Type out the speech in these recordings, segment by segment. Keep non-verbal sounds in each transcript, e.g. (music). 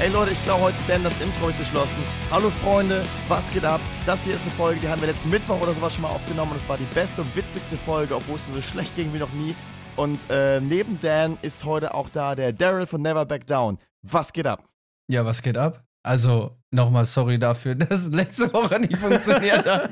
Ey Leute, ich glaube heute denn das Intro wird beschlossen. Hallo Freunde, was geht ab? Das hier ist eine Folge, die haben wir letzten Mittwoch oder sowas schon mal aufgenommen und es war die beste und witzigste Folge, obwohl es so schlecht ging wie noch nie. Und äh, neben Dan ist heute auch da der Daryl von Never Back Down. Was geht ab? Ja, was geht ab? Also, nochmal sorry dafür, (laughs) dass letzte Woche nicht funktioniert hat.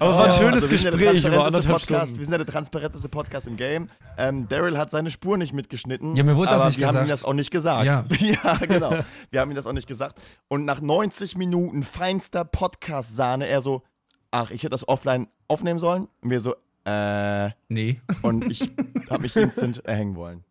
Aber war ein schönes Also, wir Gespräch über transparenteste anderthalb Podcast, Stunden. Wir sind ja der transparenteste Podcast im Game. Ähm, Daryl hat seine Spur nicht mitgeschnitten. Ja, mir wurde das aber nicht wir haben ihm gesagt. das auch nicht gesagt. Ja. (laughs) ja, genau. Wir haben ihm das auch nicht gesagt. Und nach 90 Minuten feinster Podcast-Sahne, er so, ach, ich hätte das offline aufnehmen sollen. Und wir so, äh, Nee, und ich habe mich instant erhängen wollen.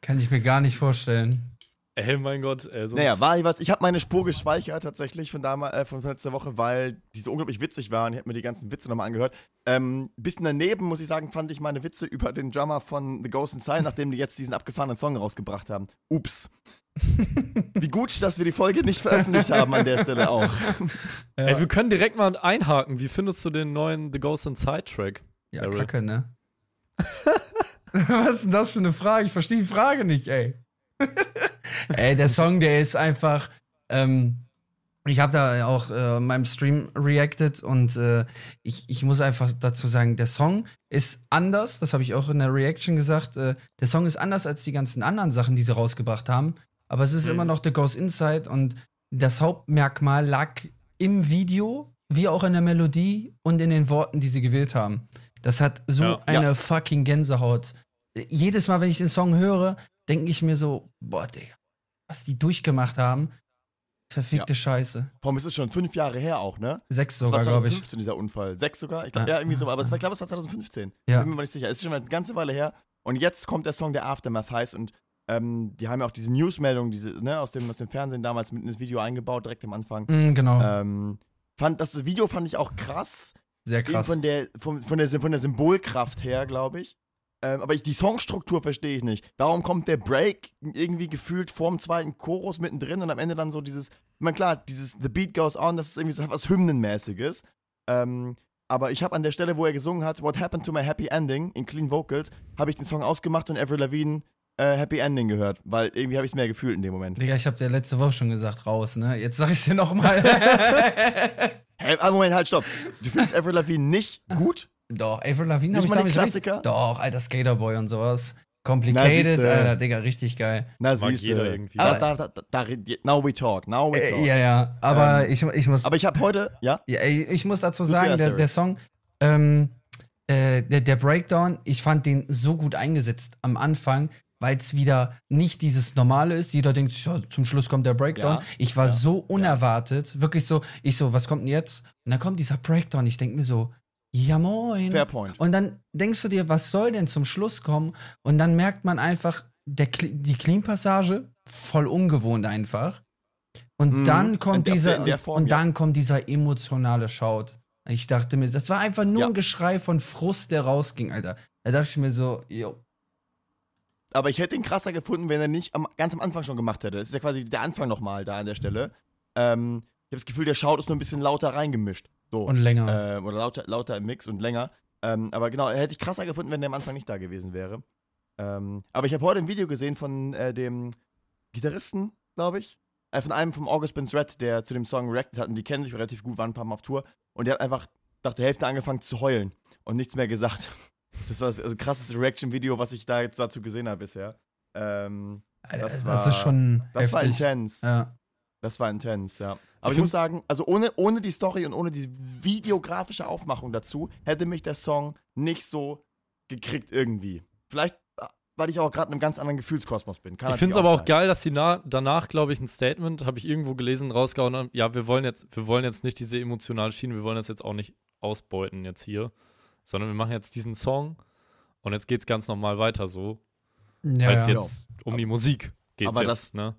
kann ich mir gar nicht vorstellen. Ey, mein Gott, ey, sonst Naja, war jeweils, ich habe meine Spur gespeichert tatsächlich von, damals, äh, von letzter Woche, weil die so unglaublich witzig waren. Ich habe mir die ganzen Witze nochmal angehört. Ähm, bisschen daneben, muss ich sagen, fand ich meine Witze über den Drummer von The Ghost Inside, nachdem die jetzt diesen abgefahrenen Song rausgebracht haben. Ups. (laughs) Wie gut, dass wir die Folge nicht veröffentlicht haben an der Stelle auch. Ja, Ey, wir können direkt mal einhaken. Wie findest du den neuen The Ghost Inside Track? ja Daryl. kacke, ne? (laughs) was ist denn das für eine Frage? Ich verstehe die Frage nicht, ey. Ey, der Song, der ist einfach. Ähm, ich habe da auch äh, in meinem Stream reacted und äh, ich, ich muss einfach dazu sagen, der Song ist anders, das habe ich auch in der Reaction gesagt. Äh, der Song ist anders als die ganzen anderen Sachen, die sie rausgebracht haben. Aber es ist Mhm. immer noch The Ghost Inside und das Hauptmerkmal lag im Video, wie auch in der Melodie und in den Worten, die sie gewählt haben. Das hat so Ja. eine fucking Gänsehaut. Jedes Mal, wenn ich den Song höre, denke ich mir so, boah, Digga, was die durchgemacht haben. Verfickte Scheiße. Warum ist schon fünf Jahre her auch, ne? Sechs sogar, glaube ich. 2015, dieser Unfall. Sechs sogar? Ich glaub, Ja. ja, irgendwie so, aber es war, ich glaube, es war 2015. Ja. Bin mir mal nicht sicher. Es ist schon eine ganze Weile her. Und jetzt kommt der Song, der Aftermath heißt. Und ähm, die haben ja auch diese Newsmeldung, diese, ne, aus dem, aus dem Fernsehen damals mit in das Video eingebaut, direkt am Anfang. Mm, genau. Ähm, fand, das Video fand ich auch krass. Sehr krass. Von der, von, von, der, von der Symbolkraft her, glaube ich. Ähm, aber ich, die Songstruktur verstehe ich nicht. Warum kommt der Break irgendwie gefühlt vorm zweiten Chorus mittendrin und am Ende dann so dieses, ich meine, klar, dieses The Beat Goes On, das ist irgendwie so was Hymnenmäßiges. Ähm, aber ich habe an der Stelle, wo er gesungen hat, What Happened to My Happy Ending in Clean Vocals, habe ich den Song ausgemacht und Avril Lavigne äh, Happy Ending gehört, weil irgendwie habe ich es mehr gefühlt in dem Moment. Digga, ich habe dir letzte Woche schon gesagt, raus, ne? Jetzt sag ich's dir nochmal. Ah, (laughs) Moment, halt, stopp. Du findest Avril Lavigne nicht gut? Doch, Avril Lavigne habe ich damit Klassiker? recht- Doch, alter Skaterboy und sowas. Na, Complicated, siehste. alter, Digga, richtig geil. Na, siehst jeder du. irgendwie. Da, da, da, da, da, now we talk, now we talk. Äh, ja, ja, aber Ähm, ich, ich muss. Aber ich habe heute, ja, Ja, ich muss dazu Du sagen, der, der Song, ähm, äh, der, der Breakdown, ich fand den so gut eingesetzt am Anfang, weil es wieder nicht dieses Normale ist. Jeder denkt, ja, zum Schluss kommt der Breakdown. Ja, ich war ja, so unerwartet, wirklich so, ich so, was kommt denn jetzt? Und dann kommt dieser Breakdown, ich denke mir so, ja moin. fair point. Und dann denkst du dir, was soll denn zum Schluss kommen? Und dann merkt man einfach, der, die Clean-Passage, voll ungewohnt einfach. Und Mhm. dann kommt dieser, Form, und ja. dann kommt dieser emotionale Shout. Ich dachte mir, das war einfach nur Ja. ein Geschrei von Frust, der rausging, Alter. Da dachte ich mir so, jo. Aber ich hätte ihn krasser gefunden, wenn er nicht am, ganz am Anfang schon gemacht hätte. Es ist ja quasi der Anfang nochmal da an der Stelle. Ähm, ich habe das Gefühl, der Shout ist nur ein bisschen lauter reingemischt. So. Und länger. ähm, oder lauter, lauter im Mix und länger. Ähm, aber genau, hätte ich krasser gefunden, wenn der am Anfang nicht da gewesen wäre. Ähm, aber ich habe heute ein Video gesehen von äh, dem Gitarristen, glaube ich. Äh, von einem vom August Benz Red, der zu dem Song reacted hat. Und die kennen sich relativ gut, waren ein paar Mal auf Tour. Und der hat einfach nach der Hälfte angefangen zu heulen und nichts mehr gesagt. (laughs) Das war das also krasseste Reaction-Video, was ich da jetzt dazu gesehen habe bisher. Ähm, das das, war- ist schon das war heftig. intens. Ja. Das war intens, ja. Aber ich, Ich muss sagen, also ohne, ohne die Story und ohne die videografische Aufmachung dazu, hätte mich der Song nicht so gekriegt irgendwie. Vielleicht, äh, weil ich auch gerade in einem ganz anderen Gefühlskosmos bin. Kann Ich finde es aber auch geil, dass sie na danach, glaube ich, ein Statement, habe ich irgendwo gelesen, rausgehauen haben, ja, wir wollen jetzt, wir wollen jetzt nicht diese emotionale Schiene, wir wollen das jetzt auch nicht ausbeuten jetzt hier, sondern wir machen jetzt diesen Song und jetzt geht's ganz normal weiter so. Ja, halt ja. jetzt um die Musik geht's Aber jetzt, das- ne?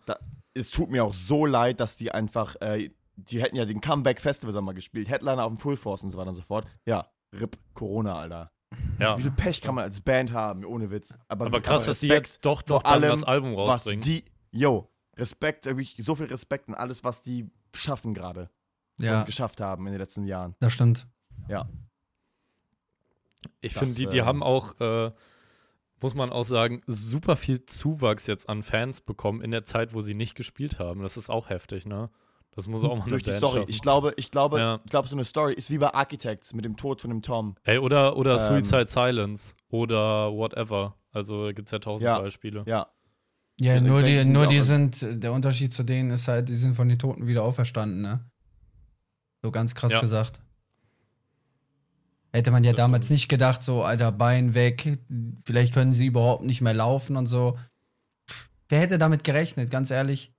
Es tut mir auch so leid, dass die einfach, äh, die hätten ja den Comeback Festival Sommer gespielt, Headliner auf dem Full Force und so weiter und so fort. Ja, RIP Corona, Alter. Ja. Wie viel Pech kann man als Band haben, ohne Witz. Aber krass, dass sie jetzt doch noch allem, das Album was rausbringen. die, yo, Respekt, wirklich so viel Respekt an alles, was die schaffen gerade ja, und geschafft haben in den letzten Jahren. das stimmt. Ich Das, finde, die, die äh, haben auch, äh, muss man auch sagen, super viel Zuwachs jetzt an Fans bekommen in der Zeit, wo sie nicht gespielt haben. Das ist auch heftig, ne? Das muss auch mal eine Durch die Band Story. schaffen. Ich glaube, ich glaube, Ja. ich glaube, so eine Story ist wie bei Architects mit dem Tod von dem Tom. Ey, oder, oder Ähm. Suicide Silence oder whatever. Also gibt es ja tausend Ja. Beispiele. Ja. Ja, Ja, nur die, nur sind die auch- sind, der Unterschied zu denen ist halt, die sind von den Toten wieder auferstanden, ne? So ganz krass Ja. gesagt. Hätte man ja Das damals stimmt. nicht gedacht, so, alter, Bein weg, vielleicht können sie überhaupt nicht mehr laufen und so. Wer hätte damit gerechnet, ganz ehrlich?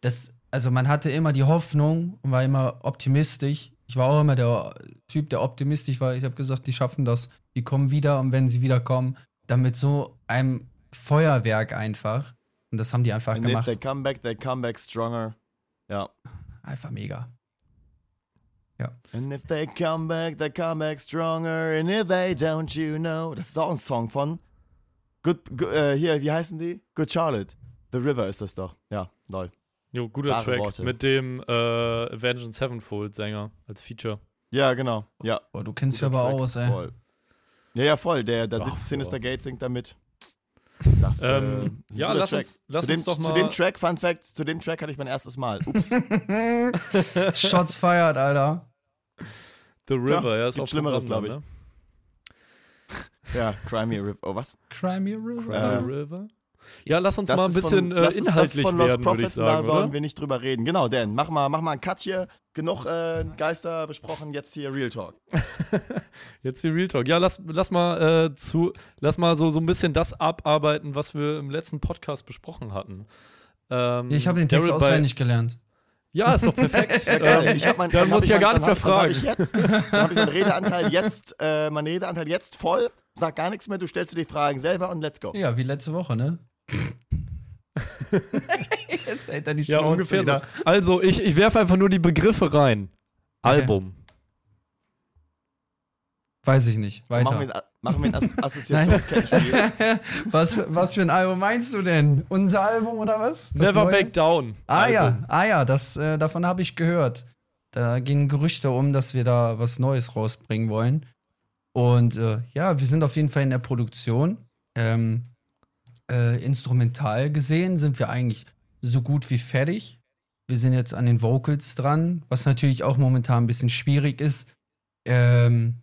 Das, also man hatte immer die Hoffnung und war immer optimistisch. Ich war auch immer der Typ, der optimistisch war. Ich habe gesagt, die schaffen das, die kommen wieder und wenn sie wiederkommen, dann mit so einem Feuerwerk einfach. Und das haben die einfach And gemacht. they come back, they come back stronger. Ja. Einfach mega. And if they come back, they come back stronger. And if they don't, you know. Das ist auch ein Song von. Good, good äh, hier, wie heißen die? Good Charlotte. The River ist das doch. Ja, lol. Jo, guter Wahre Track Worte. mit dem äh, Avenged Sevenfold-Sänger als Feature. Ja, genau. Ja. Boah, du kennst guter aber Track. aus, ey. Voll. Ja, ja, voll. Der, da Ach, sitzt Sinister boah. Gate singt da mit. Das, Ähm, äh, ein ja, lass Track. uns, lass zu dem, uns doch Zu mal. dem Track, Fun Fact, zu dem Track hatte ich mein erstes Mal. Ups. (laughs) Shots feiert, Alter. The River, Klar, ja, ist gibt auch Schlimmeres, Programm, glaub Ne? ja, Crimea River. Oh, was? Crimea River. The River. Ja, lass uns Das mal ein bisschen von, äh, inhaltlich von werden, würde ich sagen, da wollen oder? wir nicht drüber reden. Genau, Dan, mach mal, mach mal einen Cut hier. Genug äh, Geister besprochen, jetzt hier Real Talk. (laughs) Jetzt die Real Talk. Ja, lass, lass mal äh, zu, lass mal so, so ein bisschen das abarbeiten, was wir im letzten Podcast besprochen hatten. Ähm, Ich habe den Text Daryl auswendig gelernt. Ja, ist doch perfekt. (laughs) Ähm, ich hab mein, dann hab muss ich ja gar nichts mehr dann hab- fragen. Dann habe ich, jetzt- dann hab ich meinen (laughs) Redeanteil jetzt, äh, meinen Redeanteil jetzt voll. Sag gar nichts mehr, du stellst dir die Fragen selber und let's go. Ja, wie letzte Woche, ne? (laughs) Jetzt hält er die ja, Schnauze ungefähr wieder. so. Also, ich, ich werfe einfach nur die Begriffe rein. Okay. Album. Weiß ich nicht. Machen wir, Weiter. ein- machen wir ein As (laughs) Assoziationskettenspiel. was, was für ein Album meinst du denn? Unser Album oder was? Das Never neue? Back Down. Ah Album. ja, ah ja, das, äh, davon habe ich gehört. Da gingen Gerüchte um, dass wir da was Neues rausbringen wollen. Und äh, ja, wir sind auf jeden Fall in der Produktion. Ähm, äh, instrumental gesehen sind wir eigentlich so gut wie fertig. Wir sind jetzt an den Vocals dran, was natürlich auch momentan ein bisschen schwierig ist ähm,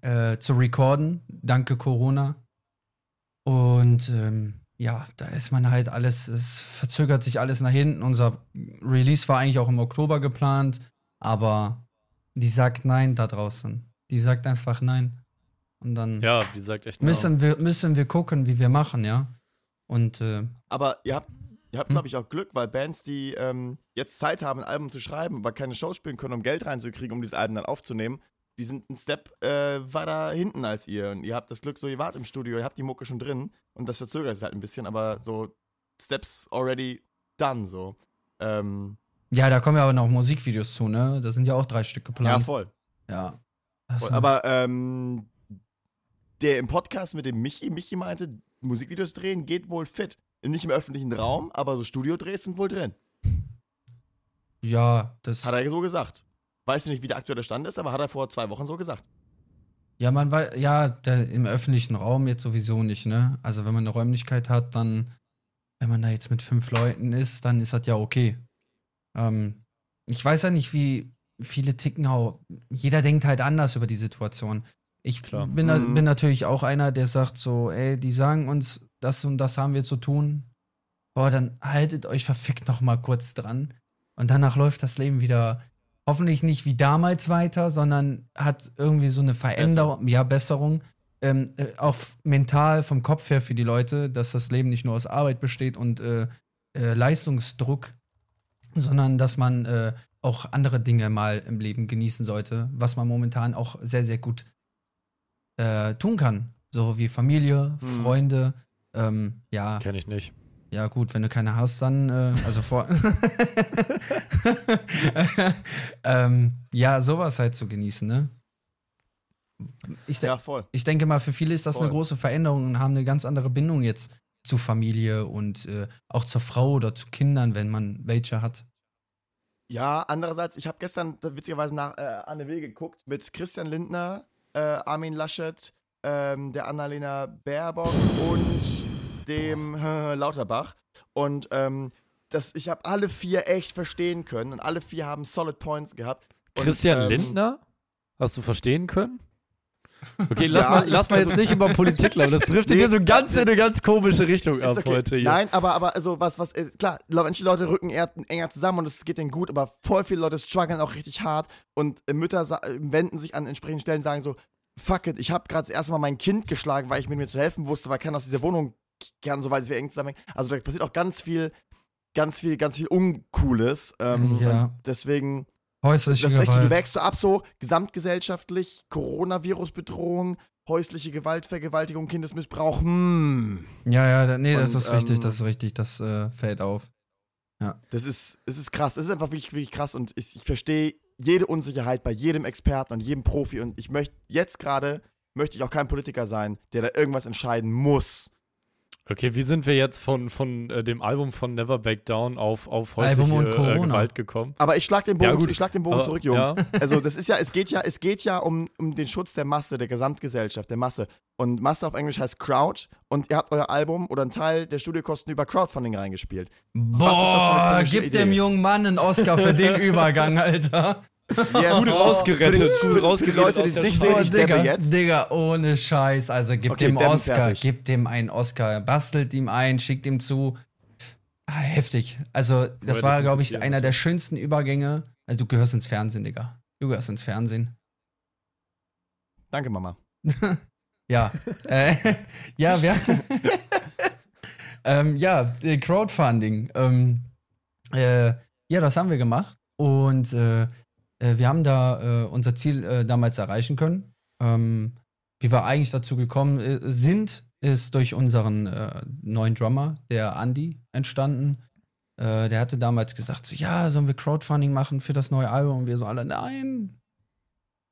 äh, zu recorden, danke Corona. Und ähm, ja, da ist man halt alles, es verzögert sich alles nach hinten. Unser Release war eigentlich auch im Oktober geplant, aber die sagt nein da draußen. Die sagt einfach nein. Und dann Ja, wie gesagt, echt. müssen, wir, müssen wir gucken, wie wir machen, ja. Und äh, Aber ihr habt, ihr habt Hm? glaube ich, auch Glück, weil Bands, die ähm, jetzt Zeit haben, ein Album zu schreiben, aber keine Shows spielen können, um Geld reinzukriegen, um dieses Album dann aufzunehmen, die sind einen Step äh, weiter hinten als ihr. Und ihr habt das Glück, so ihr wart im Studio, ihr habt die Mucke schon drin und das verzögert sich halt ein bisschen, aber so Steps already done, so. Ähm, ja, da kommen ja aber noch Musikvideos zu, ne? Da sind ja auch drei Stück ja, geplant. voll. Ja. Voll. Aber ähm, der im Podcast mit dem Michi, Michi meinte, Musikvideos drehen geht wohl fit. Nicht im öffentlichen Raum, aber so Studiodrehs sind wohl drin. ja, das. Hat er so gesagt. Weiß nicht, wie der aktuelle Stand ist, aber hat er vor zwei Wochen so gesagt. Ja, man weiß, ja, der, im öffentlichen Raum jetzt sowieso nicht, ne? Also wenn man eine Räumlichkeit hat, dann, wenn man da jetzt mit fünf Leuten ist, dann ist das ja okay. Ähm, ich weiß ja nicht, wie viele ticken auch. Jeder denkt halt anders über die Situation. Ich Klar. bin, Mhm. bin natürlich auch einer, der sagt so, ey, die sagen uns, das und das haben wir zu tun. Boah, dann haltet euch verfickt noch mal kurz dran. Und danach läuft das Leben wieder hoffentlich nicht wie damals weiter, sondern hat irgendwie so eine Veränderung, ja, Besserung. Ähm, äh, auch mental vom Kopf her für die Leute, dass das Leben nicht nur aus Arbeit besteht und äh, äh, Leistungsdruck, sondern dass man äh, auch andere Dinge mal im Leben genießen sollte, was man momentan auch sehr, sehr gut äh, tun kann. So wie Familie, Hm. Freunde, ähm, ja. Kenne ich nicht. Ja, gut, wenn du keine hast, dann, äh, also vor. (laughs) (laughs) ähm, ja, sowas halt zu genießen, ne? Ich, Ja, voll. ich denke mal, für viele ist das eine Voll. große Veränderung und haben eine ganz andere Bindung jetzt zu Familie und äh, auch zur Frau oder zu Kindern, wenn man welche hat. Ja, andererseits, ich habe gestern witzigerweise nach äh, Anne Will geguckt mit Christian Lindner, äh, Armin Laschet, ähm, der Annalena Baerbock und dem äh, (laughs) Lauterbach. Und ähm, das, ich habe alle vier echt verstehen können und alle vier haben Solid Points gehabt. Und, Christian ähm, Lindner? Hast du verstehen können? Okay, lass, Ja, mal, lass mal jetzt nicht über Politik laufen. Das trifft Nee, hier so ganz in eine ganz komische Richtung ab okay. heute hier. Nein, aber, aber also was, was, äh, klar, manche Leute rücken eher, enger zusammen und es geht denen gut, aber voll viele Leute strugglen auch richtig hart und äh, Mütter äh, wenden sich an entsprechenden Stellen und sagen so, fuck it, ich habe gerade das erste Mal mein Kind geschlagen, weil ich mir, mir zu helfen wusste, weil keiner aus dieser Wohnung kann, so weil wir eng zusammenhängen. Also da passiert auch ganz viel, ganz viel, ganz viel Uncooles. Ähm, Ja. Deswegen, Häusliche das so, du Gewalt. wächst so ab, so gesamtgesellschaftlich, Coronavirus-Bedrohung, häusliche Gewalt, Vergewaltigung, Kindesmissbrauch, hm. Ja, ja, da- nee, Und, das ist richtig, ähm, das ist richtig, das äh, fällt auf. Das ist, es ist krass. Es ist einfach wirklich, wirklich krass und ich, ich verstehe jede Unsicherheit bei jedem Experten und jedem Profi und ich möchte jetzt gerade möchte ich auch kein Politiker sein, der da irgendwas entscheiden muss. Okay, wie sind wir jetzt von, von äh, dem Album von Never Back Down auf, auf häusliche äh, Corona. Gewalt gekommen? Aber ich schlag den Bogen, Ja, gut. ich schlag den Bogen Aber- zurück, Jungs. ja. (laughs) Also das ist ja, es geht ja, es geht ja um, um den Schutz der Masse, der Gesamtgesellschaft, der Masse. Und Masse auf Englisch heißt Crowd und ihr habt euer Album oder einen Teil der Studiokosten über Crowdfunding reingespielt. Boah, ist das für eine komische gib dem jungen Mann einen Oscar für den (laughs) Übergang, Alter. Yes, Gut rausgerettet, Für, den, gut für, die rausgerettet Leute, die es nicht sehen, Oh, ich Digga, jetzt. Digga, ohne Scheiß. Also gib Okay, dem Oscar, fertig. gib dem einen Oscar, bastelt ihm ein, schickt ihm zu. Ah, heftig. Also, das Woher war, glaube ich, einer der schönsten Übergänge. Also, du gehörst ins Fernsehen, Digga. Du gehörst ins Fernsehen. Danke, Mama. (laughs) Ja. äh, (laughs) ja, wir. (laughs) ähm, ja, äh, Crowdfunding. Ähm, äh, ja, das haben wir gemacht. Und äh, äh, wir haben da äh, unser Ziel äh, damals erreichen können. Ähm, wie wir eigentlich dazu gekommen äh, sind, ist durch unseren neuen Drummer, der Andy, entstanden. Der hatte damals gesagt: so, Ja, sollen wir Crowdfunding machen für das neue Album? Und wir so alle: Nein.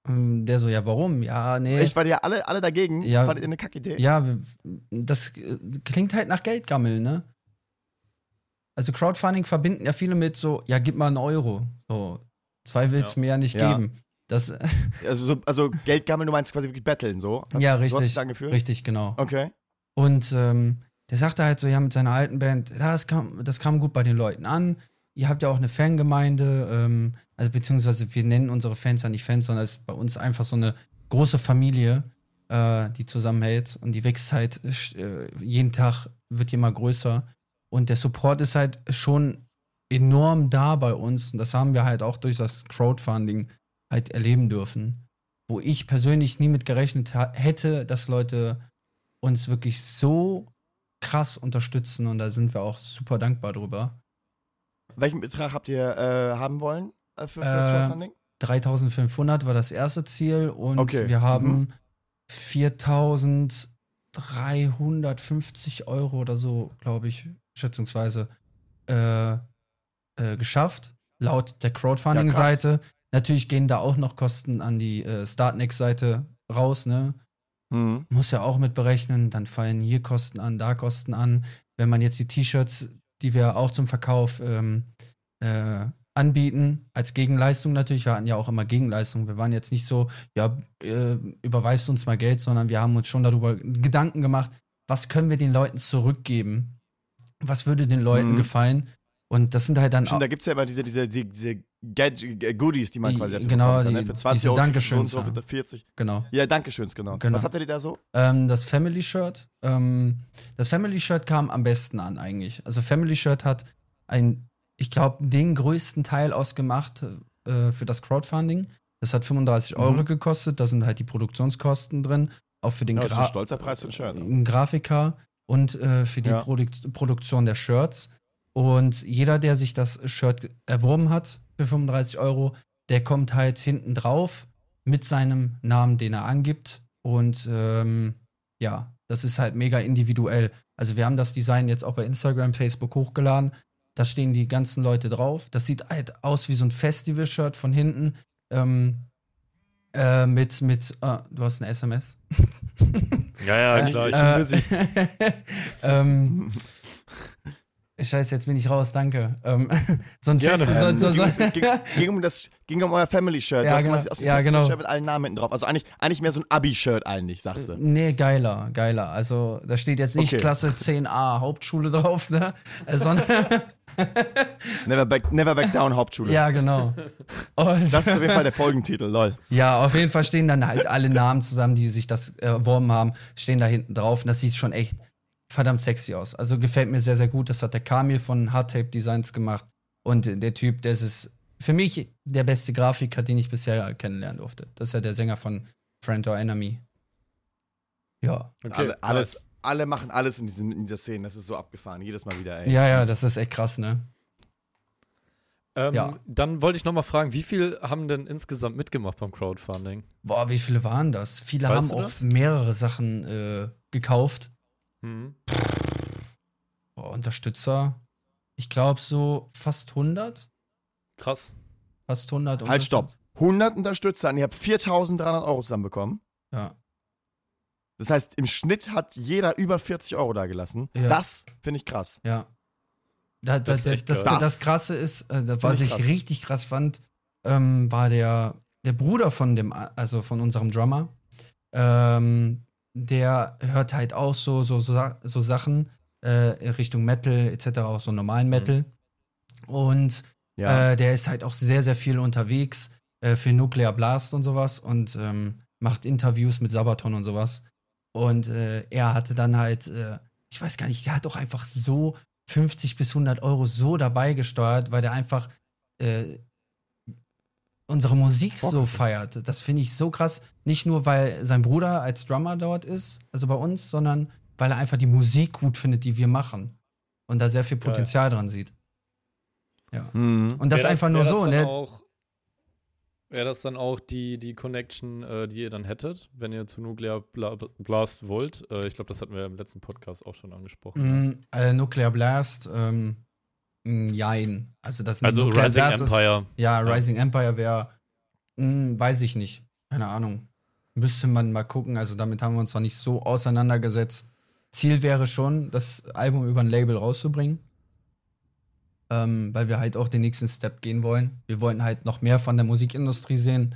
Ähm, Der so: Ja, warum? Ja, nee. Echt, weil ihr alle, alle dagegen? Ja. Ihr eine Kackidee? Ja, das klingt halt nach Geldgammeln, ne? Also Crowdfunding verbinden ja viele mit so, ja, gib mal einen Euro. So, zwei willst Ja. mir ja nicht Ja. geben. Das, (laughs) Also, so, also Geld gammeln, du meinst quasi wirklich betteln, so? ja, hast du richtig. Richtig, genau. Okay. Und ähm, der sagte halt so, ja, mit seiner alten Band, das kam, das kam gut bei den Leuten an. Ihr habt ja auch eine Fangemeinde, ähm, also beziehungsweise wir nennen unsere Fans ja nicht Fans, sondern es ist bei uns einfach so eine große Familie, äh, die zusammenhält und die wächst halt äh, jeden Tag, wird die immer größer. Und der Support ist halt schon enorm da bei uns. Und das haben wir halt auch durch das Crowdfunding halt erleben dürfen. Wo ich persönlich nie mit gerechnet hätte, dass Leute uns wirklich so krass unterstützen und da sind wir auch super dankbar drüber. Welchen Betrag habt ihr äh, haben wollen äh, für, für das Äh, Crowdfunding? 3500 war das erste Ziel und Okay, wir haben mhm. 4350 Euro oder so, glaube ich, schätzungsweise, äh, äh, geschafft. Laut der Crowdfunding-Seite. Natürlich gehen da auch noch Kosten an die äh, Startnext-Seite raus, ne? Mhm. muss ja auch mit berechnen, dann fallen hier Kosten an, da Kosten an. Wenn man jetzt die T-Shirts, die wir auch zum Verkauf ähm, äh, anbieten, als Gegenleistung natürlich, wir hatten ja auch immer Gegenleistung. Wir waren jetzt nicht so, ja, äh, überweist uns mal Geld, sondern wir haben uns schon darüber Gedanken gemacht, was können wir den Leuten zurückgeben? Was würde den Leuten Mhm. gefallen? Und das sind halt dann Stimmt, da gibt es ja immer diese, diese, diese, Gadget, äh, Goodies, die man quasi genau, die- ne? Für 20 diese Euro Dankeschöns, so für 40. genau. Ja, Dankeschöns, genau. Genau. Was hattet ihr da so? Ähm, das Family Shirt. Ähm, das Family Shirt kam am besten an eigentlich. Also Family Shirt hat ein, ich glaube, den größten Teil ausgemacht äh, für das Crowdfunding. Das hat 35 Mhm. Euro gekostet. Da sind halt die Produktionskosten drin. Auch für den Ja, das ist ein stolzer Preis für ein Shirt. ne? einen Grafiker und äh, für die Ja. Produkt Produktion der Shirts. Und jeder, der sich das Shirt erworben hat für 35 Euro, der kommt halt hinten drauf mit seinem Namen, den er angibt. Und ähm, ja, das ist halt mega individuell. Also wir haben das Design jetzt auch bei Instagram, Facebook hochgeladen. Da stehen die ganzen Leute drauf. Das sieht halt aus wie so ein Festival-Shirt von hinten. Ähm, äh, mit, mit, ah, du hast eine SMS. Ja, ja, Äh, klar, ich äh, bin busy. (laughs) ähm, (laughs) Scheiße, jetzt bin ich raus, danke. Ähm, (laughs) so ein Gerne. Fest, so, so, so, ging, ging, um das, ging um euer Family-Shirt. Ja, genau. aus dem Ja, genau. Festival-Shirt mit allen Namen hinten drauf. Also eigentlich, eigentlich mehr so ein Abi-Shirt eigentlich, sagst du. Nee, geiler, geiler. Also da steht jetzt nicht Okay. Klasse 10a Hauptschule drauf, ne? Äh, sondern, (laughs) Never back, never back down Hauptschule. ja, genau. Und, Das ist auf jeden Fall der Folgentitel, lol. ja, auf jeden Fall stehen dann halt alle Namen zusammen, die sich das äh, erworben haben, stehen da hinten drauf. Und das sieht schon echt verdammt sexy aus. Also gefällt mir sehr, sehr gut. Das hat der Kamil von Hardtape Designs gemacht. Und der Typ, das ist für mich der beste Grafiker, den ich bisher kennenlernen durfte. Das ist ja der Sänger von Friend or Enemy. Ja. Okay, alle, alles, alle machen alles in, diesem, in dieser Szene. Das ist so abgefahren. Jedes Mal wieder, ey. Ja, ja, das ist echt krass, ne? Ähm, Ja. Dann wollte ich noch mal fragen, wie viel haben denn insgesamt mitgemacht beim Crowdfunding? Boah, wie viele waren das? Viele Weißt haben auch mehrere Sachen äh, gekauft. Mhm. Boah, Unterstützer. Ich glaube so fast 100. Krass. Fast 100. Halt, stopp. Unterstützer. 100 Unterstützer und ihr habt 4.300 Euro zusammenbekommen. Ja. Das heißt, im Schnitt hat jeder über 40 Euro da gelassen. Ja. Das finde ich krass. Ja. Da, da, Das ist das, echt das, geil. das, Krasse ist, äh, da, was ich ich krass. richtig krass fand, ähm, war der, der Bruder von dem, also von unserem Drummer. Ähm, der hört halt auch so, so, so, so Sachen äh, in Richtung Metal, etc., auch so normalen Metal. Und Ja. Äh, der ist halt auch sehr, sehr viel unterwegs äh, für Nuclear Blast und sowas und ähm, macht Interviews mit Sabaton und sowas. Und äh, er hatte dann halt, äh, ich weiß gar nicht, der hat doch einfach so 50 bis 100 Euro so dabei gesteuert, weil der einfach äh, unsere Musik Bock so feiert. Das finde ich so krass. Nicht nur, weil sein Bruder als Drummer dort ist, also bei uns, sondern weil er einfach die Musik gut findet, die wir machen. Und da sehr viel Geil. Potenzial dran sieht. Mhm. Und das Wär einfach nur das so, ne? Auch, Wäre das dann auch die, die Connection, äh, die ihr dann hättet, wenn ihr zu Nuclear Bla Blast wollt? Äh, ich glaube, das hatten wir im letzten Podcast auch schon angesprochen. Mm, äh, Nuclear Blast, ähm, jein. Also das Also Nuclear Rising Blast Empire. Ist, ja, Ja. Rising Empire wäre, weiß ich nicht. Keine Ahnung. Müsste man mal gucken. Also damit haben wir uns noch nicht so auseinandergesetzt. Ziel wäre schon, das Album über ein Label rauszubringen. Ähm, weil wir halt auch den nächsten Step gehen wollen. Wir wollten halt noch mehr von der Musikindustrie sehen.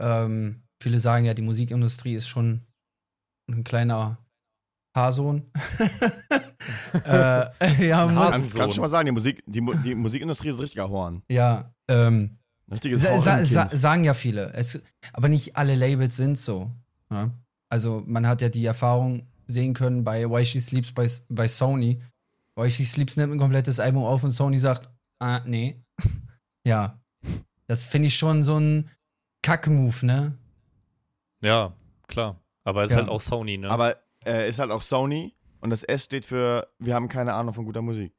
Ähm, viele sagen ja, die Musikindustrie ist schon ein kleiner Haarsohn. (laughs) äh, ja, Ein muss, Hasen- Kannst, schon mal sagen, die, Musik, die, die Musikindustrie ist ein richtiger Horn. ja, ähm, Richtiges sa sa sa sagen ja viele. Es, aber nicht alle Labels sind so. Ja? Also man hat ja die Erfahrung sehen können bei Why She Sleeps bei, bei Sony. Why She Sleeps nimmt ein komplettes Album auf und Sony sagt, ah, nee. (laughs) ja. Das finde ich schon so ein Kack-Move, ne? Ja, klar. Aber es ist Ja. halt auch Sony, ne? Aber äh, ist halt auch Sony und das S steht für wir haben keine Ahnung von guter Musik.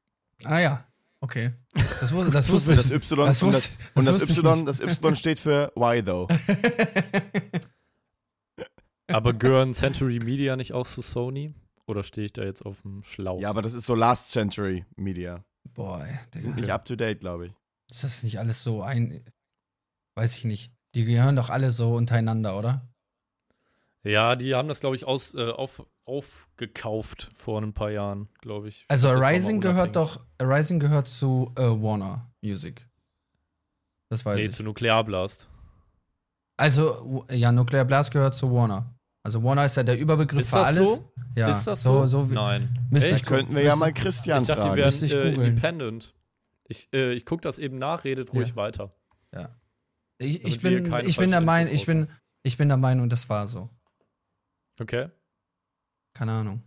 Ah ja, okay. Das, wusste, (laughs) das wusste Und das ich. Y, Das und wusste- das, und das das, ich Y, nicht. das Y steht für Why though. (laughs) Aber gehören Century Media nicht auch zu Sony? Oder stehe ich da jetzt auf dem Schlauch? Ja, aber das ist so Last Century Media. Boah, ey, sind nicht up to date, glaube ich. Ist das nicht alles so ein. Weiß ich nicht. Die gehören doch alle so untereinander, oder? Ja, die haben das, glaube ich, aus, äh, auf, aufgekauft vor ein paar Jahren, glaube ich. Also Arising gehört doch. Arising gehört zu äh, Warner Music. Das weiß Nee, ich. zu Nuclear Blast. Also, ja, Nuclear Blast gehört zu Warner. Also Warner ist ja der Überbegriff Ist für das alles. so? Ja, ist das so? so? wie- Nein. Echt? ich Könnten wir ja mal Christian Ich dachte, die fragen. Ich wären äh, independent. Ich, äh, ich gucke das eben nach, redet ruhig Ja. weiter. Ich, ich wir bin, ich bin der Infos ich bin, ich bin der Meinung, das war so. Okay. Keine Ahnung.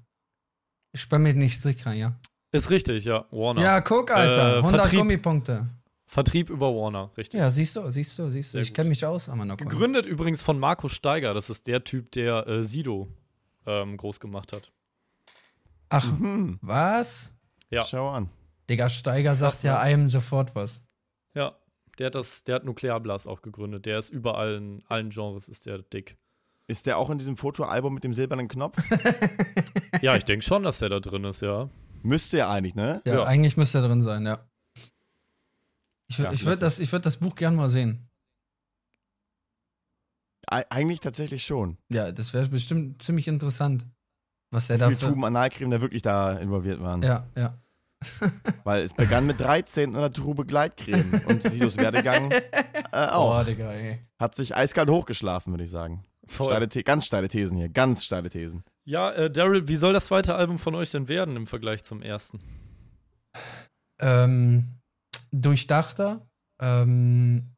Ich bin mir nicht sicher, ja. Ist richtig, ja. Warner. Ja, guck, Alter. Äh, 100 Vertrieb. Gummipunkte. Vertrieb über Warner, richtig. Ja, siehst du, siehst du, siehst du. Sehr Ich kenne mich aus, Amanoko. Gegründet übrigens von Markus Steiger. Das ist der Typ, der äh, Sido ähm, groß gemacht hat. Ach, Mhm. was? Ja. Schau an. Digga, Steiger sagt Krass, ja ne? einem sofort was. Ja. Der hat das, der hat Nuclear Blast auch gegründet. Der ist überall in allen Genres ist der dick. Ist der auch in diesem Fotoalbum mit dem silbernen Knopf? (laughs) Ja, ich denke schon, dass der da drin ist, ja. Müsste ja eigentlich, ne? Ja, Ja. eigentlich müsste er drin sein, ja. Ich, Ja, ich würde das, ich würd das Buch gern mal sehen. E eigentlich tatsächlich schon. Ja, das wäre bestimmt ziemlich interessant, was er Wie da viele für. Tuben Analcreme da wirklich da involviert waren. Ja, ja. (laughs) Weil es begann mit 13 und einer Trube Gleitcreme. Und Sidos Werdegang (laughs) äh, auch. Oh, Digga, ey. Hat sich eiskalt hochgeschlafen, würde ich sagen. Steile The ganz steile Thesen hier, ganz steile Thesen. Ja, äh, Daryl, wie soll das zweite Album von euch denn werden im Vergleich zum ersten? Ähm, durchdachter. Ähm,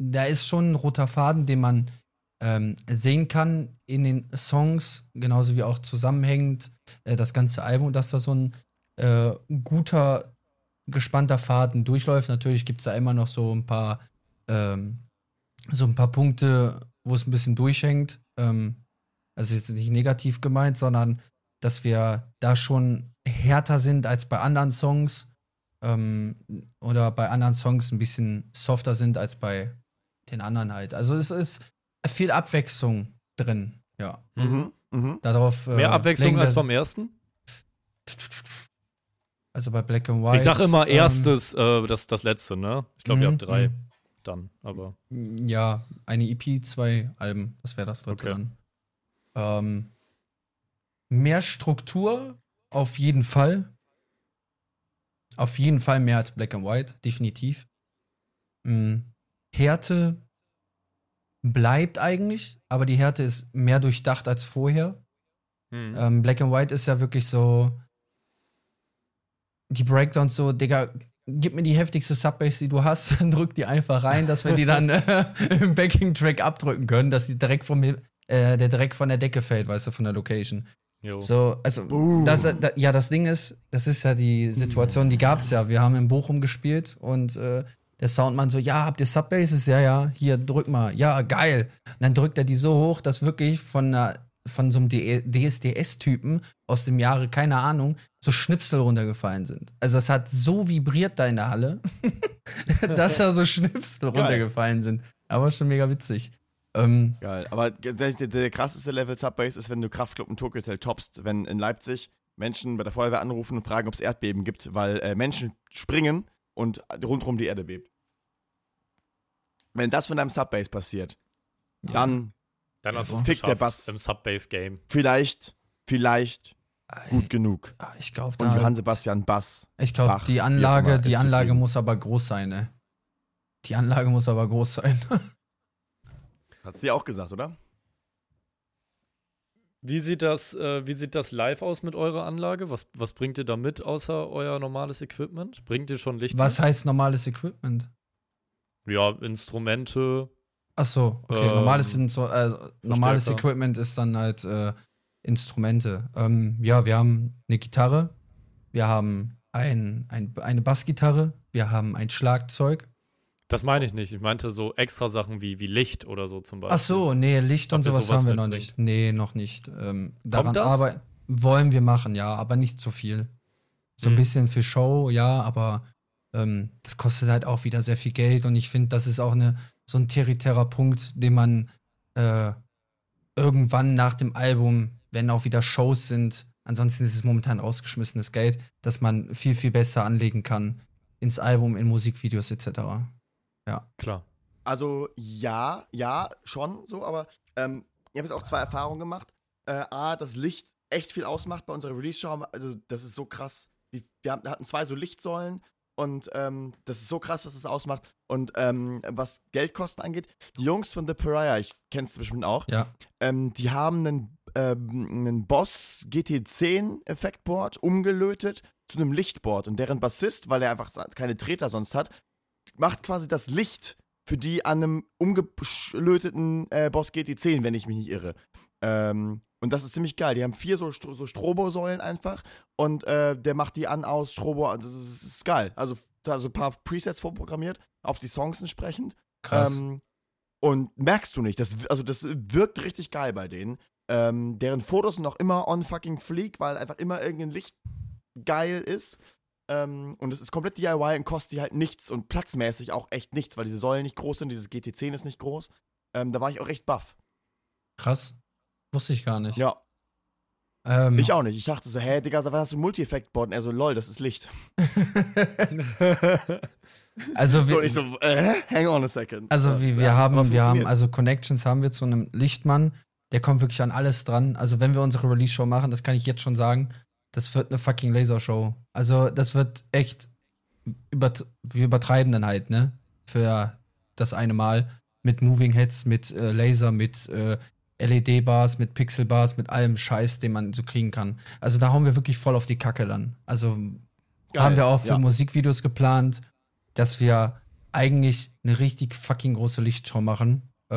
da ist schon ein roter Faden, den man ähm, sehen kann in den Songs, genauso wie auch zusammenhängend äh, das ganze Album, dass da so ein äh, guter, gespannter Faden durchläuft. Natürlich gibt es da immer noch so ein paar, ähm, so ein paar Punkte, wo es ein bisschen durchhängt. Ähm, also jetzt nicht negativ gemeint, sondern dass wir da schon härter sind als bei anderen Songs ähm, oder bei anderen Songs ein bisschen softer sind als bei den anderen halt. Also es ist viel Abwechslung drin, ja. Mhm. Mhm. Darauf, äh, Mehr Abwechslung als beim ersten? Also bei Black and White. ich sag immer ähm, erstes, äh, das, das letzte, ne? Ich glaube, ihr mhm, habt drei mhm. Dann, aber. Ja, eine EP, zwei Alben, das wäre das dritte Okay. dann. Ähm, mehr Struktur, auf jeden Fall. Auf jeden Fall mehr als Black and White, definitiv. Mm, Härte bleibt eigentlich, aber die Härte ist mehr durchdacht als vorher. Hm. Ähm, Black and White ist ja wirklich so. Die Breakdowns so, Digga, gib mir die heftigste Subbass, die du hast, (laughs) drück die einfach rein, dass wir die dann (laughs) äh, im Backing-Track abdrücken können, dass die direkt vom, äh, der direkt von der Decke fällt, weißt du, von der Location. Jo. So, also, das, da, ja, das Ding ist, das ist ja die Situation, die gab's ja. Wir haben in Bochum gespielt und äh, der Soundmann so, ja, habt ihr Subbasses? Ja, ja, hier, drück mal. Ja, geil. Und dann drückt er die so hoch, dass wirklich von, einer, von so einem DSDS-Typen aus dem Jahre, keine Ahnung, so Schnipsel runtergefallen sind. Also es hat so vibriert da in der Halle, (laughs) dass da so Schnipsel Geil. runtergefallen sind. Aber schon mega witzig. Ähm, Geil. Aber der, der, krasseste Level Subbass ist, wenn du Kraftclub und Tokyo Hotel toppst, wenn in Leipzig Menschen bei der Feuerwehr anrufen und fragen, ob es Erdbeben gibt, weil äh, Menschen springen und rundherum die Erde bebt. Wenn das von deinem Subbass passiert, dann Dann hast du Ja. es Fickt der geschafft Bass. im Subbase-Game. vielleicht, vielleicht gut genug. ich glaube, Und Johann Sebastian Bass. Ich glaube, die Anlage, die Anlage muss aber groß sein, ne? Die Anlage muss aber groß sein. (laughs) Hat sie auch gesagt, oder? Wie sieht das, äh, wie sieht das live aus mit eurer Anlage? Was, was bringt ihr da mit, außer euer normales Equipment? Bringt ihr schon Licht? Was mit? heißt normales Equipment? Ja, Instrumente. Ach so, okay. Ähm, normales, Instru äh, normales. Equipment ist dann halt äh, Instrumente. Ähm, ja, wir haben eine Gitarre, wir haben ein, ein, eine Bassgitarre, wir haben ein Schlagzeug. Das meine ich nicht. Ich meinte so extra Sachen wie, wie Licht oder so zum Beispiel. Ach so, nee, Licht und sowas sowas haben wir noch nicht. Nee, noch nicht. Ähm, daran das? arbeiten wollen wir machen, ja, aber nicht zu viel. So ein Mhm. bisschen für Show, ja, aber ähm, das kostet halt auch wieder sehr viel Geld und ich finde, das ist auch eine, so ein territärer Punkt, den man äh, irgendwann nach dem Album, wenn auch wieder Shows sind, ansonsten ist es momentan rausgeschmissenes Geld, dass man viel, viel besser anlegen kann ins Album, in Musikvideos etc. Klar. Also ja, ja, schon so, aber ähm, ich habe jetzt auch zwei Erfahrungen gemacht. Äh, A, das Licht echt viel ausmacht bei unserer Release-Show. Also das ist so krass. Wir, wir hatten zwei so Lichtsäulen und ähm, das ist so krass, was das ausmacht. Und ähm, was Geldkosten angeht, die Jungs von The Pariah, ich kenn's bestimmt auch, Ja. ähm, die haben einen, ähm, einen Boss GT10 Effektboard umgelötet zu einem Lichtboard und deren Bassist, weil er einfach keine Treter sonst hat, macht quasi das Licht für die an einem umgelöteten äh, Boss GT10, wenn ich mich nicht irre. Ähm, und das ist ziemlich geil. Die haben vier so, so Strobo-Säulen einfach und äh, der macht die an, aus, Strobo. Das ist, das ist geil. Also da so ein paar Presets vorprogrammiert, auf die Songs entsprechend. Krass. Ähm, und merkst du nicht, das, also das wirkt richtig geil bei denen. Ähm, deren Fotos sind auch immer on fucking fleek, weil einfach immer irgendein Licht geil ist. Ähm, und es ist komplett DIY und kostet die halt nichts und platzmäßig auch echt nichts, weil diese Säulen nicht groß sind, dieses GT10 ist nicht groß. Ähm, da war ich auch echt baff. Krass. Wusste ich gar nicht. Ja, Ähm, ich auch nicht. Ich dachte so, hä, Digga, was hast du ein Multi-Effekt-Board? Und er so, lol, das ist Licht. (laughs) also So, wir, ich so, äh, hang on a second. Also wir, wir Ja, haben, wir haben, also Connections haben wir zu einem Lichtmann, der kommt wirklich an alles dran. Also wenn wir unsere Release-Show machen, das kann ich jetzt schon sagen, das wird eine fucking Lasershow. Also, das wird echt, übert wir übertreiben dann halt, ne? Für das eine Mal mit Moving Heads, mit äh, Laser, mit äh, LED-Bars, mit Pixel-Bars, mit allem Scheiß, den man so kriegen kann. Also da hauen wir wirklich voll auf die Kacke dann. Also Geil, haben wir auch für ja. Musikvideos geplant, dass wir eigentlich eine richtig fucking große Lichtshow machen. Äh,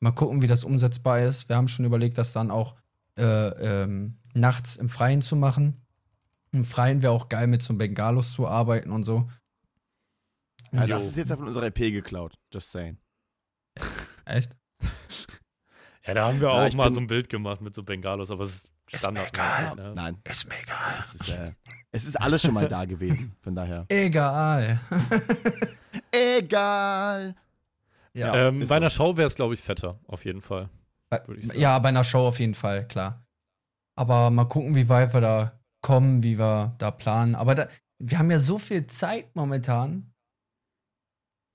mal gucken, wie das umsetzbar ist. Wir haben schon überlegt, das dann auch äh, ähm, nachts im Freien zu machen. Im Freien wäre auch geil, mit so Bengalos zu arbeiten und so. Jo. das ist jetzt von unserer EP geklaut. Just saying. Echt? Ja, da haben wir Ja, auch mal so ein Bild gemacht mit so Bengalos, aber es ist standardmäßig. Ne? Nein, Ist mir egal. es ist, äh, es ist alles schon mal da gewesen. Von daher. (laughs) Egal. (laughs) Egal. ja. Ähm, bei so. einer Show wäre es, glaube ich, fetter, auf jeden Fall. Bei- würde ich sagen. Ja, bei einer Show auf jeden Fall, klar. Aber mal gucken, wie weit wir da kommen, wie wir da planen. Aber da, wir haben ja so viel Zeit momentan.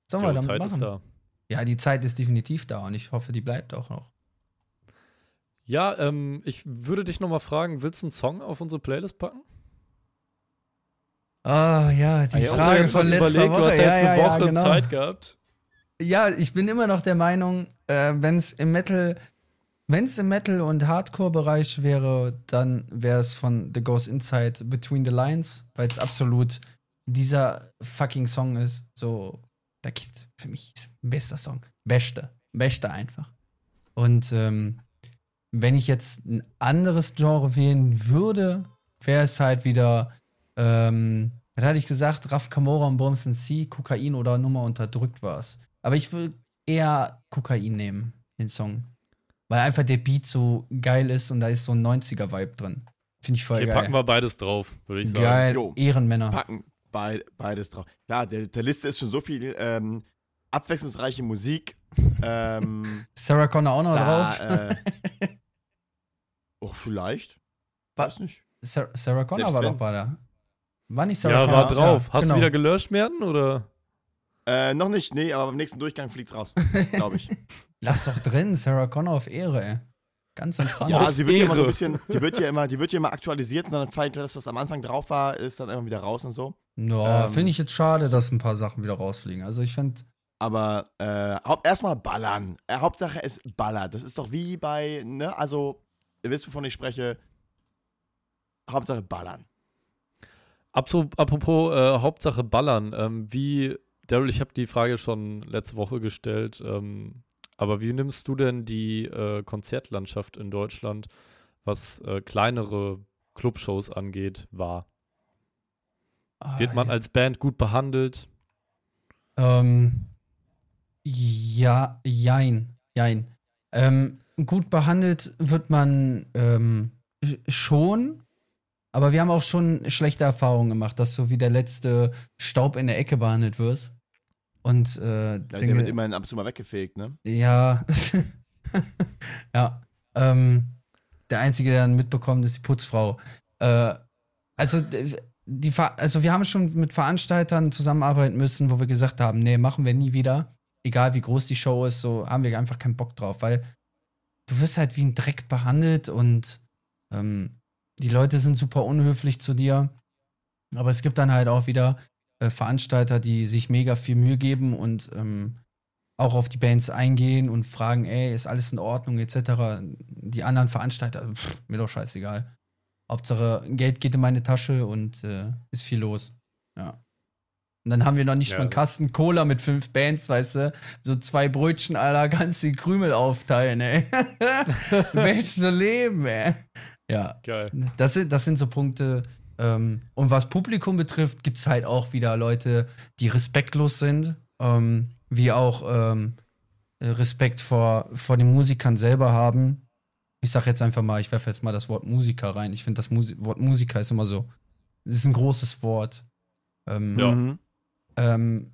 Sollen wir damit Zeit machen? ist da. Ja, die Zeit ist definitiv da und ich hoffe, die bleibt auch noch. Ja, ähm, ich würde dich nochmal fragen, willst du einen Song auf unsere Playlist packen? Ah, ja, die Ah, ja, Hast du Frage jetzt von was letzter überlegt? Woche. Du hast ja jetzt ja, eine ja, Woche genau. Zeit gehabt. Ja, ich bin immer noch der Meinung, äh, wenn es im Metal, wenn es im Metal- und Hardcore-Bereich wäre, dann wäre es von The Ghost Inside Between the Lines, weil es absolut dieser fucking Song ist. So, da geht für mich ist ein bester Song. Beste. Beste einfach. Und ähm, wenn ich jetzt ein anderes Genre wählen würde, wäre es halt wieder, ähm, was hatte ich gesagt? Raf Kamora und Bombs C, Kokain oder Nummer unterdrückt war es. Aber ich würde eher Kokain nehmen, den Song. Weil einfach der Beat so geil ist und da ist so ein 90er-Vibe drin. Finde ich voll Hier geil. packen wir beides drauf, würde ich sagen. geil, Jo. Ehrenmänner. Packen bei, beides drauf. Klar, der, der Liste ist schon so viel ähm, abwechslungsreiche Musik. ähm, (laughs) Sarah Connor auch noch drauf. da, äh, oh, vielleicht. Wa- Weiß nicht. Sarah, Connor Selbst war wenn. doch bei der. War nicht Sarah Ja, Connor? war drauf. Ja, Hast genau. du wieder gelöscht werden oder? Äh, noch nicht, nee, aber beim nächsten Durchgang fliegt's raus. Glaube ich. (laughs) Lass doch drin, Sarah Connor auf Ehre, ey. Ganz entspannt. Ja, sie wird ja immer so ein bisschen, (laughs) die wird ja immer, die wird ja immer aktualisiert und dann fällt das, was am Anfang drauf war, ist dann immer wieder raus und so. Ja, ähm, finde ich jetzt schade, dass ein paar Sachen wieder rausfliegen. Also ich finde, Aber äh, erstmal ballern. Äh, Hauptsache es ballert. Das ist doch wie bei, ne, also, ihr wisst, wovon ich spreche. Hauptsache ballern. Apropos äh, Hauptsache Ballern. Ähm, wie, Daryl, ich habe die Frage schon letzte Woche gestellt, ähm, aber wie nimmst du denn die äh, Konzertlandschaft in Deutschland, was äh, kleinere Clubshows angeht, wahr? Wird man Ah, als Band gut behandelt? Ähm, ja, jein, jein. Ähm, gut behandelt wird man ähm, sch- schon, aber wir haben auch schon schlechte Erfahrungen gemacht, dass du wie der letzte Staub in der Ecke behandelt wirst. Und äh, Ja, der denke- wird immerhin ab und zu mal weggefegt, ne? ja, (laughs) ja. Ähm, der Einzige, der dann mitbekommt, ist die Putzfrau. Äh, also, die, also, wir haben schon mit Veranstaltern zusammenarbeiten müssen, wo wir gesagt haben: Nee, machen wir nie wieder. Egal wie groß die Show ist, so haben wir einfach keinen Bock drauf, weil du wirst halt wie ein Dreck behandelt und ähm, die Leute sind super unhöflich zu dir. Aber es gibt dann halt auch wieder äh, Veranstalter, die sich mega viel Mühe geben und ähm, auch auf die Bands eingehen und fragen, ey, ist alles in Ordnung, etc. Die anderen Veranstalter, pff, mir doch scheißegal. Hauptsache, Geld geht in meine Tasche und äh, ist viel los. Ja. Und dann haben wir noch nicht Ja, mal einen Kasten Cola mit fünf Bands, weißt du? So zwei Brötchen, Alter, ganz die Krümel aufteilen, ey. (laughs) Beste Leben, ey. Ja. Geil. Das sind, das sind so Punkte. Ähm, und was Publikum betrifft, gibt es halt auch wieder Leute, die respektlos sind, ähm, wie auch ähm, äh, Respekt vor, vor den Musikern selber haben. Ich sag jetzt einfach mal, ich werfe jetzt mal das Wort Musiker rein. Ich finde, das Musi Wort Musiker ist immer so, es ist ein großes Wort. Ähm, Ja. Ähm,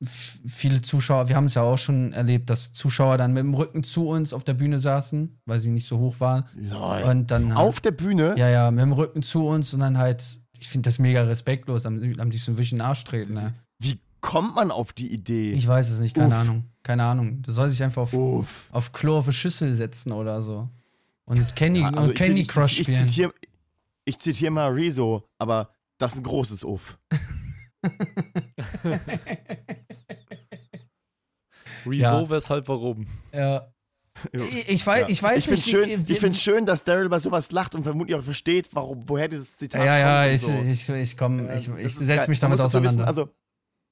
viele Zuschauer, wir haben es ja auch schon erlebt, dass Zuschauer dann mit dem Rücken zu uns auf der Bühne saßen, weil sie nicht so hoch waren. Lol. Und dann Auf der Bühne? ja, ja, mit dem Rücken zu uns und dann halt, ich finde das mega respektlos, am, am liebsten wirklich in den Arsch treten. Ne? Wie kommt man auf die Idee? Ich weiß es nicht, keine Uff. Ahnung. Keine Ahnung. Das soll sich einfach auf, Uff. auf Klo auf eine Schüssel setzen oder so. Und Candy, Ja, also und ich- Candy ich, Crush ich, ich, spielen. zitiere, ich zitiere mal Rezo, aber das ist ein großes Uff. (laughs) (laughs) Wieso, Ja. weshalb, warum? Ja. Ich, ich weiß, Ja. ich weiß ich finde nicht. schön, wie- ich find's schön, dass Daryl bei sowas lacht und vermutlich auch versteht, warum, woher dieses Zitat ja, ja, kommt. ich, so. ich, ich komm, ich, ich setze mich damit auseinander. Wissen, also,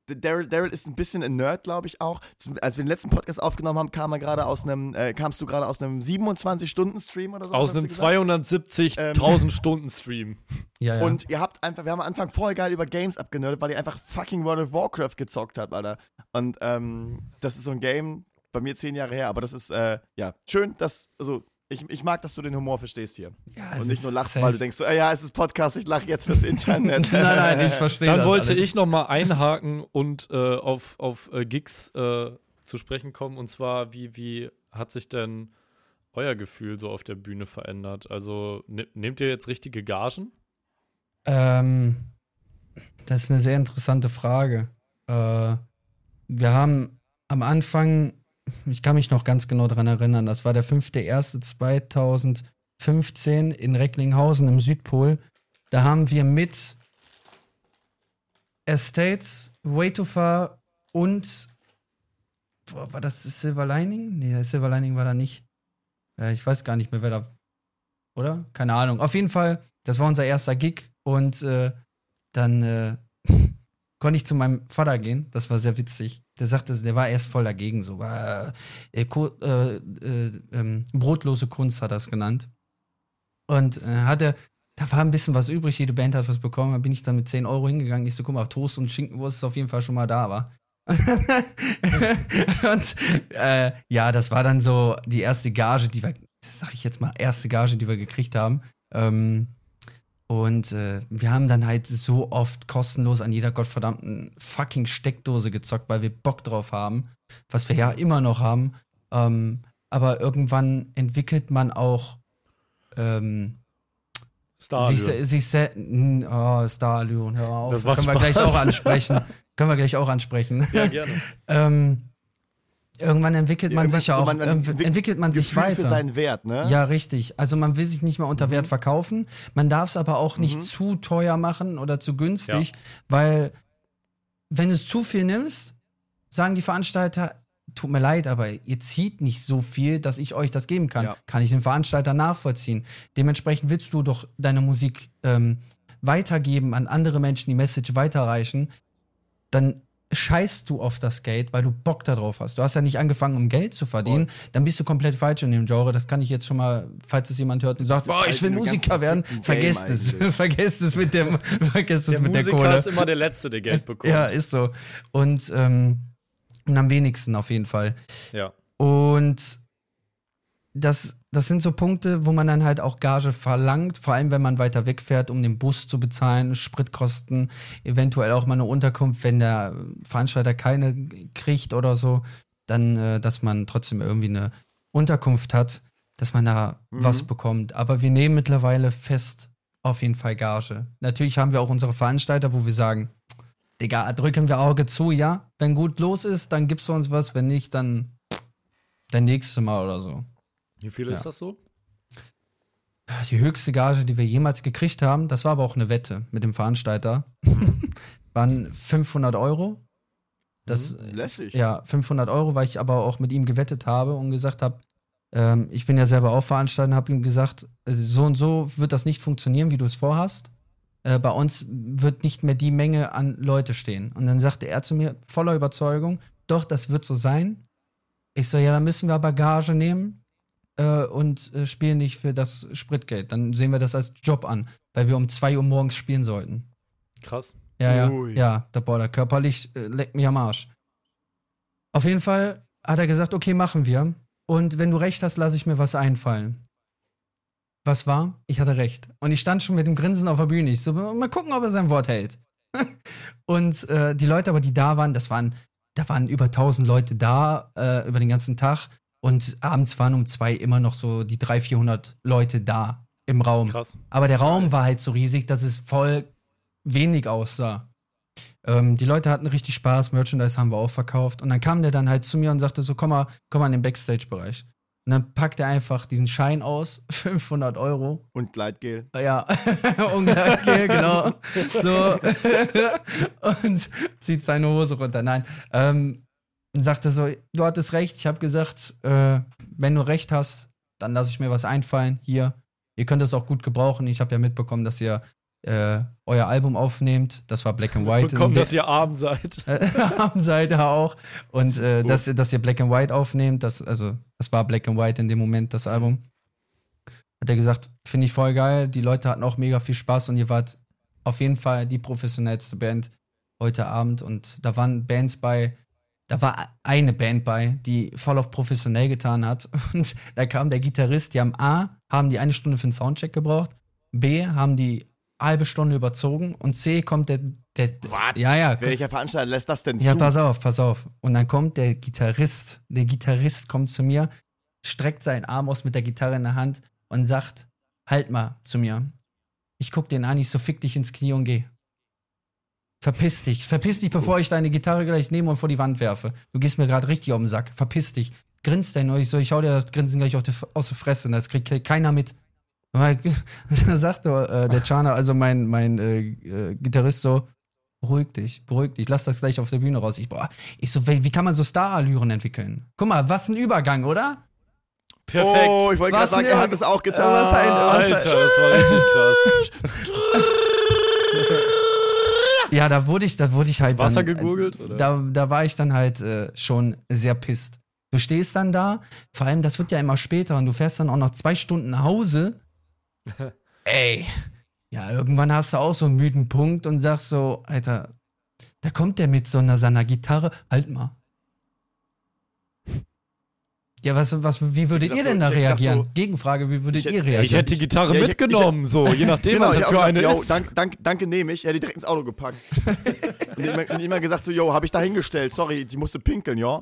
Daryl, Daryl ist ein bisschen ein Nerd, glaube ich auch. Als wir den letzten Podcast aufgenommen haben, kam er gerade aus einem, äh, kamst du gerade aus einem 27-Stunden-Stream oder so? Aus einem gesagt? 270.000 Stunden Stream. ja, ja. Und ihr habt einfach, wir haben am Anfang voll geil über Games abgenerdet, weil ihr einfach fucking World of Warcraft gezockt habt, Alter. Und ähm, das ist so ein Game, bei mir zehn Jahre her, aber das ist, äh, ja, schön, dass, also, ich, ich mag, dass du den Humor verstehst hier. ja, Und nicht nur lachst, safe. weil du denkst so, äh, ja, es ist Podcast, ich lache jetzt fürs Internet. (laughs) nein, nein, ich verstehe Dann das wollte alles. ich nochmal einhaken und äh, auf, auf äh, Gigs äh, zu sprechen kommen. Und zwar, wie, wie hat sich denn euer Gefühl so auf der Bühne verändert? Also ne, nehmt ihr jetzt richtige Gagen? Ähm, das ist eine sehr interessante Frage. Äh, wir haben am Anfang, ich kann mich noch ganz genau daran erinnern, das war der 5.1.2015 in Recklinghausen im Südpol. Da haben wir mit Estates, Way Too Far und boah, war das Silver Lining? Nee, Silver Lining war da nicht. Äh, ich weiß gar nicht mehr, wer da. Oder? Keine Ahnung. Auf jeden Fall, das war unser erster Gig und äh, dann äh, (laughs) konnte ich zu meinem Vater gehen. Das war sehr witzig. Der sagte, der war erst voll dagegen, so war äh, äh, äh, ähm, brotlose Kunst hat er es genannt. Und äh, hatte, da war ein bisschen was übrig, jede Band hat was bekommen. Dann bin ich dann mit 10 Euro hingegangen. Ich so, guck mal, Toast und Schinkenwurst ist auf jeden Fall schon mal da, war. (laughs) und äh, ja, das war dann so die erste Gage, die wir, sag ich jetzt mal, erste Gage, die wir gekriegt haben. Ähm, und äh, wir haben dann halt so oft kostenlos an jeder gottverdammten fucking Steckdose gezockt, weil wir Bock drauf haben, was wir ja immer noch haben. Ähm, aber irgendwann entwickelt man auch ähm, Stadion. sich, sich se- oh, Stadion, hör auf. Das macht Können wir gleich Spaß. auch ansprechen. Können wir gleich auch ansprechen. ja, gerne. (laughs) ähm, irgendwann entwickelt man Irgendwann- sich ja auch, man- ähm, entwick- entwickelt man sich Gefühl weiter. für seinen Wert, ne? Ja, richtig. Also man will sich nicht mehr unter Mhm. Wert verkaufen. Man darf es aber auch nicht Mhm. zu teuer machen oder zu günstig, weil wenn du es zu viel nimmst, sagen die Veranstalter, tut mir leid, aber ihr zieht nicht so viel, dass ich euch das geben kann. Ja. Kann ich den Veranstalter nachvollziehen. Dementsprechend willst du doch deine Musik ähm, weitergeben, an andere Menschen die Message weiterreichen, dann scheißt du auf das Geld, weil du Bock darauf hast. Du hast ja nicht angefangen, um Geld zu verdienen. Dann bist du komplett falsch in dem Genre. Das kann ich jetzt schon mal, falls es jemand hört und sagt, boah, ich will Musiker werden, vergesst es. (laughs) vergesst es mit dem, (laughs) vergesst es Der mit der Musiker Kohle. ist immer der Letzte, der Geld (laughs) bekommt. Ja, ist so. Und, ähm, und am wenigsten auf jeden Fall. ja. Und das, das sind so Punkte, wo man dann halt auch Gage verlangt, vor allem wenn man weiter wegfährt, um den Bus zu bezahlen, Spritkosten, eventuell auch mal eine Unterkunft, wenn der Veranstalter keine kriegt oder so, dann, äh, dass man trotzdem irgendwie eine Unterkunft hat, dass man da Mhm. was bekommt. Aber wir nehmen mittlerweile fest auf jeden Fall Gage. Natürlich haben wir auch unsere Veranstalter, wo wir sagen, Digga, drücken wir Auge zu, ja. Wenn gut los ist, dann gibst du uns was, wenn nicht, dann der nächste Mal oder so. Wie viel Ja. ist das so? Die höchste Gage, die wir jemals gekriegt haben, das war aber auch eine Wette mit dem Veranstalter, (laughs) waren 500 Euro. Das, Mhm. Lässig. ja, 500 Euro, weil ich aber auch mit ihm gewettet habe und gesagt habe, ähm, ich bin ja selber auch Veranstalter, habe ihm gesagt, äh, so und so wird das nicht funktionieren, wie du es vorhast. Äh, bei uns wird nicht mehr die Menge an Leute stehen. Und dann sagte er zu mir voller Überzeugung, doch, das wird so sein. Ich so, ja, dann müssen wir aber Gage nehmen äh, und äh, spielen nicht für das Spritgeld. Dann sehen wir das als Job an, weil wir um 2 Uhr morgens spielen sollten. Krass. Ja, ja. Ui. Ja, der boah, der körperlich äh, leckt mich am Arsch. Auf jeden Fall hat er gesagt, okay, machen wir. Und wenn du recht hast, lasse ich mir was einfallen. Was war? Ich hatte recht. Und ich stand schon mit dem Grinsen auf der Bühne. Ich so, mal gucken, ob er sein Wort hält. (laughs) und äh, die Leute aber, die da waren, das waren, da waren über 1000 Leute da äh, über den ganzen Tag. Und abends waren um zwei immer noch so die 300, 400 Leute da im Raum. Krass. Aber der Raum war halt so riesig, dass es voll wenig aussah. Ähm, die Leute hatten richtig Spaß, Merchandise haben wir auch verkauft. Und dann kam der dann halt zu mir und sagte so, komm mal, komm mal in den Backstage-Bereich. Und dann packt er einfach diesen Schein aus, (laughs) 500 Euro. Und Gleitgel. Ja, (laughs) ungleich, genau. So. (laughs) und zieht seine Hose runter. Nein. Ähm, und sagte so: Du hattest recht. Ich habe gesagt, äh, wenn du recht hast, dann lasse ich mir was einfallen. Hier, ihr könnt es auch gut gebrauchen. Ich habe ja mitbekommen, dass ihr äh, euer Album aufnehmt. Das war Black and White. Bekommen, In dass ihr arm seid. (laughs) haben seid ihr auch. Und äh, dass, ihr- dass ihr Black and White aufnehmt, das, also, das war Black and White in dem Moment, das Album. Hat er gesagt, finde ich voll geil. Die Leute hatten auch mega viel Spaß und ihr wart auf jeden Fall die professionellste Band heute Abend. Und da waren Bands bei, da war eine Band bei, die voll auf professionell getan hat. (laughs) Und da kam der Gitarrist, die haben A, haben die eine Stunde für den Soundcheck gebraucht, B, haben die halbe Stunde überzogen und C kommt der, der Was? ja, ja, Welcher Veranstalter lässt das denn ja, zu? pass auf, pass auf. Und dann kommt der Gitarrist, der Gitarrist kommt zu mir, streckt seinen Arm aus mit der Gitarre in der Hand und sagt, halt mal zu mir. Ich guck den an, ich so fick dich ins Knie und geh. Verpiss dich, verpiss dich, bevor ich deine Gitarre gleich nehme und vor die Wand werfe. Du gehst mir gerade richtig auf den Sack. Verpiss dich. Grinst denn und ich so, ich hau dir das Grinsen gleich auf die, aus der Fresse. Das kriegt keiner mit. Weil- Da (laughs) sagt äh, der Chana, also mein, mein äh, äh, Gitarrist so, beruhig dich, beruhig dich, lass das gleich auf der Bühne raus. Ich, boah, ich so, wie, wie kann man so Star-Allüren entwickeln? Guck mal, was ein Übergang, oder? Perfekt. Oh, ich wollte gerade Was sagen, er hat es auch getan. Was ein- was Alter, das war richtig krass. (laughs) (laughs) Ja, da wurde ich, da wurde ich halt Wasser dann, gegurgelt, äh, oder? Da, da war ich dann halt äh, schon sehr pisst. Du stehst dann da, vor allem das wird ja immer später und du fährst dann auch noch zwei Stunden nach Hause. (laughs) Ey, ja, irgendwann hast du auch so einen müden Punkt und sagst so, Alter, da kommt der mit so einer seiner Gitarre, halt mal. Ja, was, was, wie würdet Ich ihr denn da so- ich reageren? so- Gegenfrage, wie würdet Ich ihr hätte- reagieren? Ich hätte die Gitarre Ja, ich- mitgenommen, so, je nachdem, Genau, was ich das hab für auch eine gesagt, ist. yo, dank, dank, danke, nehme ich. Er hätte direkt ins Auto gepackt. und, immer, und immer gesagt so, yo, habe ich da hingestellt, sorry, die musste pinkeln, ja.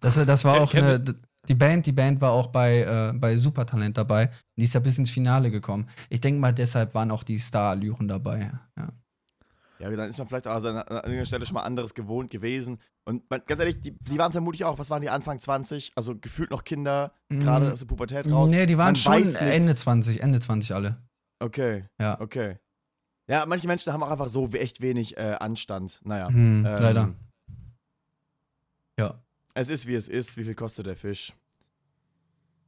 Das, das war auch eine, die Band, die Band war auch bei, äh, bei Supertalent dabei. Die ist ja bis ins Finale gekommen. Ich denke mal, deshalb waren auch die Star-Allüren dabei. Ja. Ja, dann ist man vielleicht auch an irgendeiner Stelle schon mal anderes gewohnt gewesen. Und man, ganz ehrlich, die, die waren vermutlich auch, was waren die, Anfang 20? Also gefühlt noch Kinder, gerade aus der Pubertät raus. Nee, die waren Man schon. Ende 20, Ende 20 alle. Okay, Ja. okay. Ja, manche Menschen haben auch einfach so echt wenig äh, Anstand. Naja. Hm, ähm, leider. Ja. Es ist, wie es ist. Wie viel kostet der Fisch?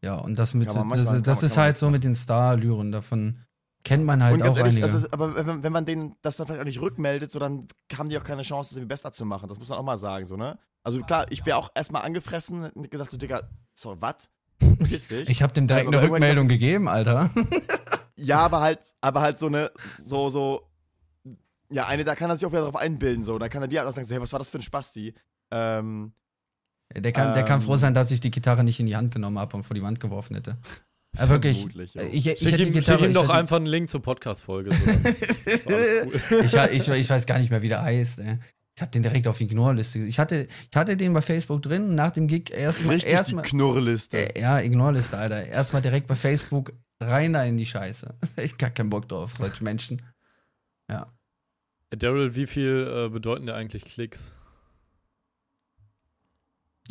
Ja, und das mit, das, das man- ist halt so mit den Star-Allüren. Davon kennt man halt auch ehrlich, einige. ist, aber wenn, wenn man denen das dann vielleicht auch nicht rückmeldet, so dann haben die auch keine Chance, das irgendwie besser zu machen. Das muss man auch mal sagen, so, ne? Also klar, ich wäre auch erstmal angefressen und gesagt so, Digga, so, was? Piss (laughs) dich. ich habe dem direkt Aber eine Rückmeldung gegeben, Alter. (laughs) Ja, aber halt, aber halt so eine, so, so, ja, eine, da kann er sich auch wieder drauf einbilden, so. Da kann er dir halt auch sagen, so, hey, was war das für ein Spasti? Ähm, Der kann, der kann Ähm. froh sein, dass ich die Gitarre nicht in die Hand genommen habe und vor die Wand geworfen hätte. Ja, wirklich. vermutlich, jo. Ich, ich Schick ihm, Gitarre. schick ihm doch hätte- einfach einen Link zur Podcast-Folge. So, (laughs) cool. ich, ich, ich weiß gar nicht mehr, wie der heißt. Ey. Ich habe den direkt auf die Ignore-Liste. Ich hatte, ich hatte den bei Facebook drin, nach dem Gig erstmal. Richtig Erstmal, die Knurrliste. äh, ja, Ignore-Liste, Alter. Erstmal direkt bei Facebook rein da in die Scheiße. (laughs) Ich hab gar keinen Bock drauf, solche Menschen. Daryl, wie viel äh, bedeuten dir eigentlich Klicks?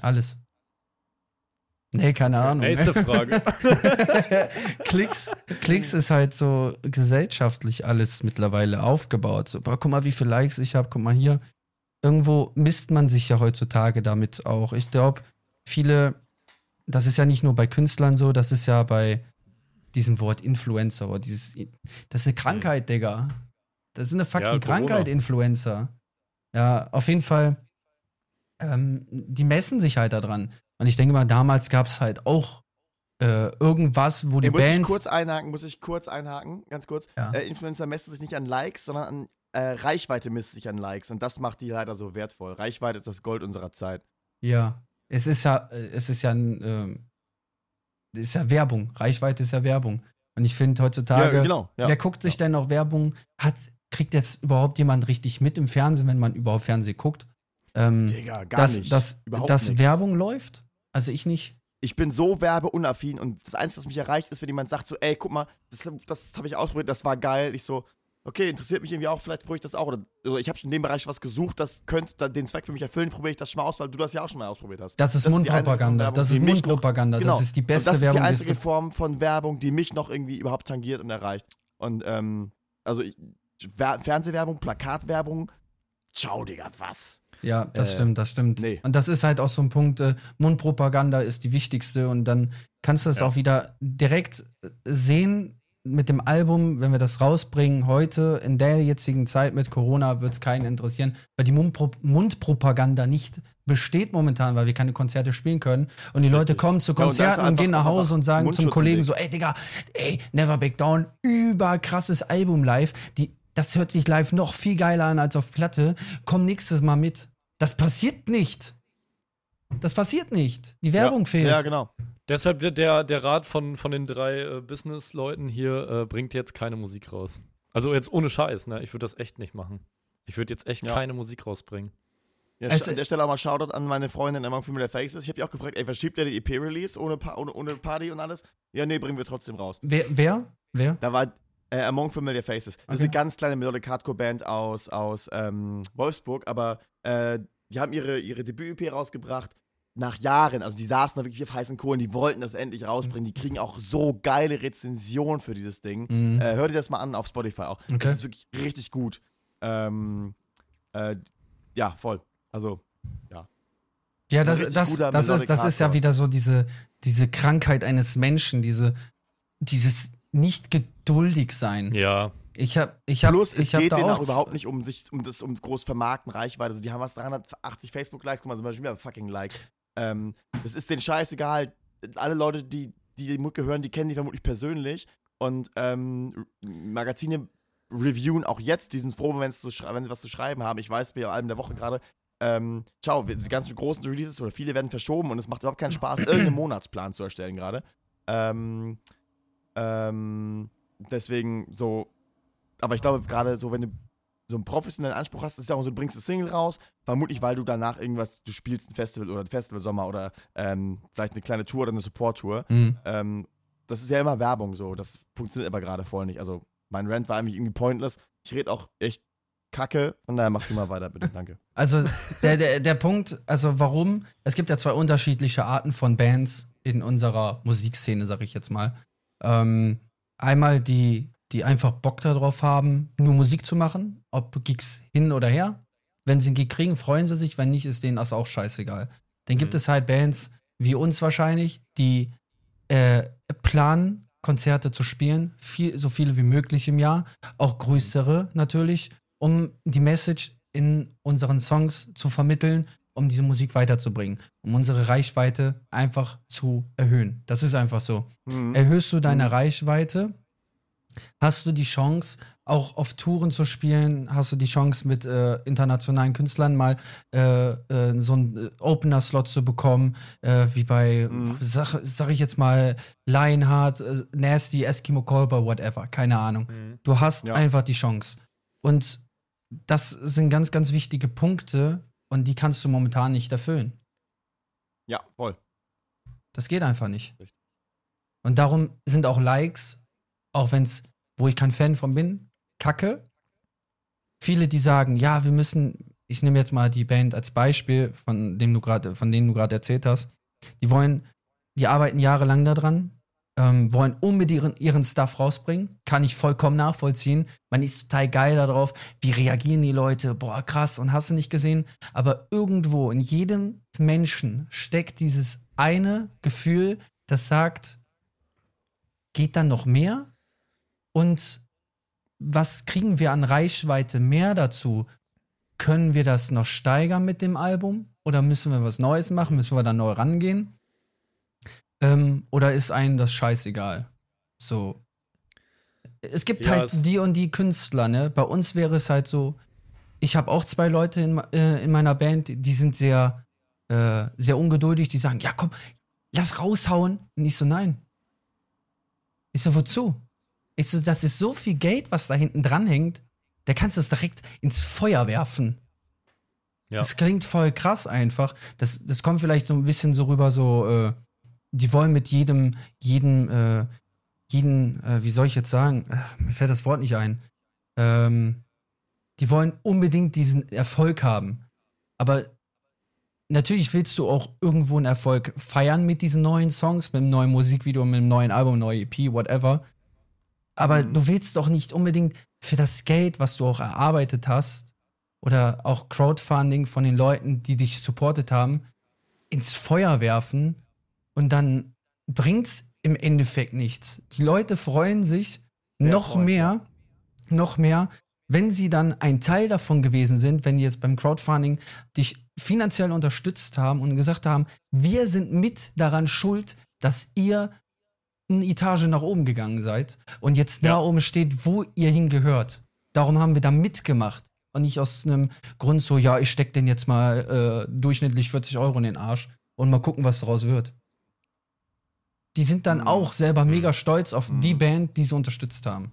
Alles. Nee, keine Ahnung. Nächste (laughs) Frage. Klicks, Klicks ist halt so gesellschaftlich alles mittlerweile aufgebaut. So, boah, guck mal, wie viele Likes ich habe, guck mal hier. Irgendwo misst man sich ja heutzutage damit auch. Ich glaube, viele, das ist ja nicht nur bei Künstlern so, das ist ja bei diesem Wort Influencer oder dieses, das ist eine Krankheit, Digga. Das ist eine fucking Ja. Krankheit, Influencer. Ja, auf jeden Fall, ähm, die messen sich halt daran. Und ich denke mal, damals gab es halt auch äh, irgendwas, wo die Ey, muss ich Bands. kurz einhaken, muss ich kurz einhaken, ganz kurz. Ja. Äh, Influencer messen sich nicht an Likes, sondern an äh, Reichweite misst sich an Likes und das macht die leider so wertvoll. Reichweite ist das Gold unserer Zeit. Ja, es ist ja, äh, es ist ja ein, ähm, ist ja Werbung. Reichweite ist ja Werbung. Und ich finde heutzutage, genau. Ja. wer guckt sich denn noch Werbung? Hat, kriegt jetzt überhaupt jemand richtig mit im Fernsehen, wenn man überhaupt Fernsehen guckt? Ähm, Digga, gar dass, nicht. dass, Überhaupt dass. Werbung läuft? Also ich nicht. ich bin so werbeunaffin und das Einzige, was mich erreicht, ist, wenn jemand sagt so, ey, guck mal, das, das habe ich ausprobiert, das war geil. Ich so, okay, interessiert mich irgendwie auch, vielleicht probiere ich das auch. Oder, oder ich habe in dem Bereich was gesucht, das könnte den Zweck für mich erfüllen, probiere ich das schon mal aus, weil du das ja auch schon mal ausprobiert hast. Das ist Mundpropaganda. Werbung, Das ist Mundpropaganda. Genau. Das ist die beste das ist Werbung, die einzige. Form von Werbung, die mich noch irgendwie überhaupt tangiert und erreicht. Und ähm, also ich, Wer- Fernsehwerbung, Plakatwerbung, ciao, Digga, was? Ja, das Äh, stimmt, das stimmt. nee. Und das ist halt auch so ein Punkt, äh, Mundpropaganda ist die wichtigste und dann kannst du es Ja. auch wieder direkt sehen mit dem Album, wenn wir das rausbringen heute, in der jetzigen Zeit mit Corona wird es keinen interessieren, weil die Mundpro Mundpropaganda nicht besteht momentan, weil wir keine Konzerte spielen können und die Leute kommen zu Ja, und Konzerten und, gehen nach Hause und sagen zum Kollegen so, ey Digga, ey, Never Back Down, überkrasses Album live, die, das hört sich live noch viel geiler an als auf Platte, komm nächstes Mal mit. Das passiert nicht. Das passiert nicht. Die Werbung ja, fehlt. Ja, genau. Deshalb der- der, der Rat von, von den drei äh, Business-Leuten hier äh, bringt jetzt keine Musik raus. Also jetzt ohne Scheiß, ne? Ich würde das echt nicht machen. Ich würde jetzt echt Ja. keine Musik rausbringen. Ja, Also- an der Stelle auch mal Shoutout an meine Freundin Among Familiar Faces. Ich habe die auch gefragt, ey, verschiebt ihr die EP-Release ohne, ohne, ohne Party und alles? Ja, nee, bringen wir trotzdem raus. Wer? Wer? Wer? Da war äh, Among Familiar Faces. Das ist Okay. eine ganz kleine Melodic Hardcore-Band aus, aus ähm, Wolfsburg, aber äh, die haben ihre, ihre Debüt-EP rausgebracht nach Jahren. Also die saßen da wirklich auf heißen Kohlen, die wollten das endlich rausbringen. Die kriegen auch so geile Rezensionen für dieses Ding. Mhm. Äh, hör dir das mal an auf Spotify auch. Okay. Das ist wirklich richtig gut. Ähm, äh, ja, voll. Also, Ja, das, richtig das, guter das, ist, das ist ja wieder so diese, diese Krankheit eines Menschen, diese, dieses nicht geduldig sein. Ja. Ich habe ich hab, Plus, es ich hab geht da denen auch auch überhaupt nicht um sich, um das, um groß vermarkten, Reichweite. Also die haben was 380 Facebook-Likes, guck mal, sind wir schon wieder fucking Like. Ähm, das ist denen scheißegal. Alle Leute, die, die die Mucke hören, die kennen die vermutlich persönlich. Und ähm, Magazine reviewen auch jetzt diesen froh, wenn, zu schrei- wenn sie was zu schreiben haben. Ich weiß, wir Alben der Woche gerade. Ähm, ciao, die ganzen großen Releases oder viele werden verschoben und es macht überhaupt keinen Spaß, (clears throat) irgendeinen Monatsplan zu erstellen gerade. Ähm, ähm, deswegen so, aber ich glaube gerade so, wenn du so einen professionellen Anspruch hast, ist ja auch so, du bringst eine Single raus, vermutlich weil du danach irgendwas, du spielst ein Festival oder ein Festivalsommer oder ähm, vielleicht eine kleine Tour oder eine Support-Tour. Mhm. Ähm, das ist ja immer Werbung so, das funktioniert aber gerade voll nicht. Also mein Rant war eigentlich irgendwie pointless. Ich rede auch echt kacke, von daher mach du mal weiter, bitte, danke. (laughs) Also der, der, der Punkt, also warum, es gibt ja zwei unterschiedliche Arten von Bands in unserer Musikszene, sag ich jetzt mal. Ähm, einmal die, die einfach Bock darauf haben, nur Musik zu machen, ob Gigs hin oder her. Wenn sie einen Gig kriegen, freuen sie sich, wenn nicht, ist denen das auch scheißegal. Dann gibt Mhm. es halt Bands wie uns wahrscheinlich, die äh, planen, Konzerte zu spielen, viel, so viele wie möglich im Jahr, auch größere natürlich, um die Message in unseren Songs zu vermitteln, um diese Musik weiterzubringen, um unsere Reichweite einfach zu erhöhen. Das ist einfach so. Mhm. Erhöhst du deine Mhm. Reichweite, hast du die Chance, auch auf Touren zu spielen, hast du die Chance, mit äh, internationalen Künstlern mal äh, äh, so einen äh, Opener-Slot zu bekommen, äh, wie bei, Mhm. sag, sag ich jetzt mal, Lionheart, äh, Nasty, Eskimo Callboy, whatever, keine Ahnung. Mhm. Du hast Ja. einfach die Chance. Und das sind ganz, ganz wichtige Punkte und die kannst du momentan nicht erfüllen. Ja, voll. Das geht einfach nicht. Richtig. Und darum sind auch Likes, auch wenn es, wo ich kein Fan von bin, kacke. Viele, die sagen, ja, wir müssen, ich nehme jetzt mal die Band als Beispiel, von dem du gerade, von denen du gerade erzählt hast. Die wollen, die arbeiten jahrelang daran, ähm, wollen unbedingt ihren, Stuff rausbringen. Kann ich vollkommen nachvollziehen. Man ist total geil darauf. Wie reagieren die Leute? Boah, krass, und hast du nicht gesehen? Aber irgendwo in jedem Menschen steckt dieses eine Gefühl, das sagt, geht dann noch mehr? Und was kriegen wir an Reichweite mehr dazu? Können wir das noch steigern mit dem Album? Oder müssen wir was Neues machen? Müssen wir da neu rangehen? Ähm, oder ist einem das scheißegal? So. Es gibt Ja, halt es- die und die Künstler, ne? Bei uns wäre es halt so, ich habe auch zwei Leute in, äh, in meiner Band, die sind sehr, äh, sehr ungeduldig, die sagen, ja komm, lass raushauen. Und ich so, nein. Ich so, wozu? Ich so, das ist so viel Geld, was da hinten dran hängt, da kannst du es direkt ins Feuer werfen. Ja. Das klingt voll krass einfach. Das, das kommt vielleicht so ein bisschen so rüber, so, äh, die wollen mit jedem, jedem, äh, jeden, äh, wie soll ich jetzt sagen, äh, mir fällt das Wort nicht ein. ähm, die wollen unbedingt diesen Erfolg haben. Aber natürlich willst du auch irgendwo einen Erfolg feiern mit diesen neuen Songs, mit einem neuen Musikvideo, mit einem neuen Album, neue EP, whatever. Aber Mhm. du willst doch nicht unbedingt für das Geld, was du auch erarbeitet hast, oder auch Crowdfunding von den Leuten, die dich supportet haben, ins Feuer werfen und dann bringt's im Endeffekt nichts. Die Leute freuen sich Wer noch freut, mehr, noch mehr, wenn sie dann ein Teil davon gewesen sind, wenn die jetzt beim Crowdfunding dich finanziell unterstützt haben und gesagt haben, wir sind mit daran schuld, dass ihr eine Etage nach oben gegangen seid und jetzt da Ja. oben steht, wo ihr hingehört. Darum haben wir da mitgemacht und nicht aus einem Grund so, ja, ich steck den jetzt mal äh, durchschnittlich 40 Euro in den Arsch und mal gucken, was daraus wird. Die sind dann Mhm. auch selber Mhm. mega stolz auf die Mhm. Band, die sie unterstützt haben.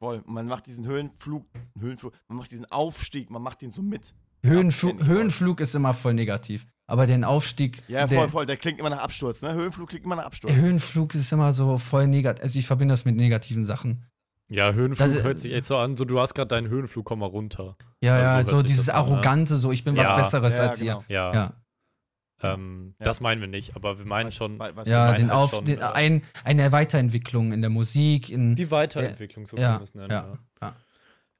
Voll. Man macht diesen Höhenflug, Höhenflug, man macht diesen Aufstieg, man macht den so mit. Höhenflug, voll. Höhenflug ist immer voll negativ. Aber den Aufstieg. Ja, der, voll, voll. Der klingt immer nach Absturz, ne? Höhenflug klingt immer nach Absturz. Höhenflug ist immer so voll negativ. Also ich verbinde das mit negativen Sachen. Ja, Höhenflug Das- hört sich echt so an, so du hast gerade deinen Höhenflug, komm mal runter. Ja, Also ja, so dieses an, ne? Arrogante, so ich bin was Ja. Besseres Ja, als genau. ihr. Ja, Ja, Ähm, Ja. das meinen wir nicht, aber wir meinen schon weiß- ja meinen den halt Auf, schon, den, äh, ein, eine Weiterentwicklung in der Musik, in. die Weiterentwicklung, so ja, kann man es nennen. ja, Ja. ja.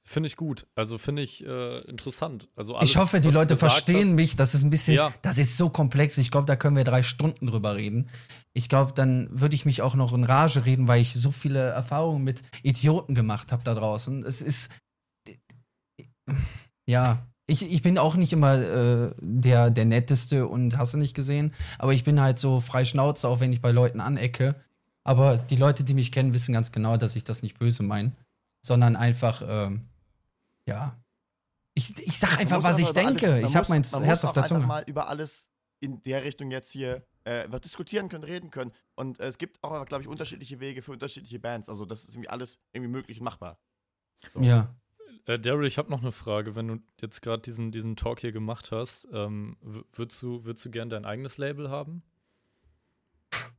Finde ich gut. Also finde ich äh, interessant. Also alles, ich hoffe, die was Leute verstehen hast, mich. Das ist ein bisschen, Ja. das ist so komplex. Ich glaube, da können wir drei Stunden drüber reden. Ich glaube, dann würde ich mich auch noch in Rage reden, weil ich so viele Erfahrungen mit Idioten gemacht habe da draußen. Es ist, ja, ich, ich bin auch nicht immer äh, der, der netteste und hast du nicht gesehen, aber ich bin halt so frei Schnauze, auch wenn ich bei Leuten anecke. Aber die Leute, die mich kennen, wissen ganz genau, dass ich das nicht böse meine, sondern einfach, ähm, ja. Ich, ich sag einfach, was ich alles- denke. man ich habe mein man Herz muss auf der Zunge. mal über alles in der Richtung jetzt hier äh, was diskutieren können, reden können. Und äh, es gibt auch, glaube ich, unterschiedliche Wege für unterschiedliche Bands. Also das ist irgendwie alles irgendwie möglich und machbar. So. Ja. Äh, Daryl, ich habe noch eine Frage. Wenn du jetzt gerade diesen, diesen Talk hier gemacht hast, ähm, würdest, du, würdest du gern dein eigenes Label haben?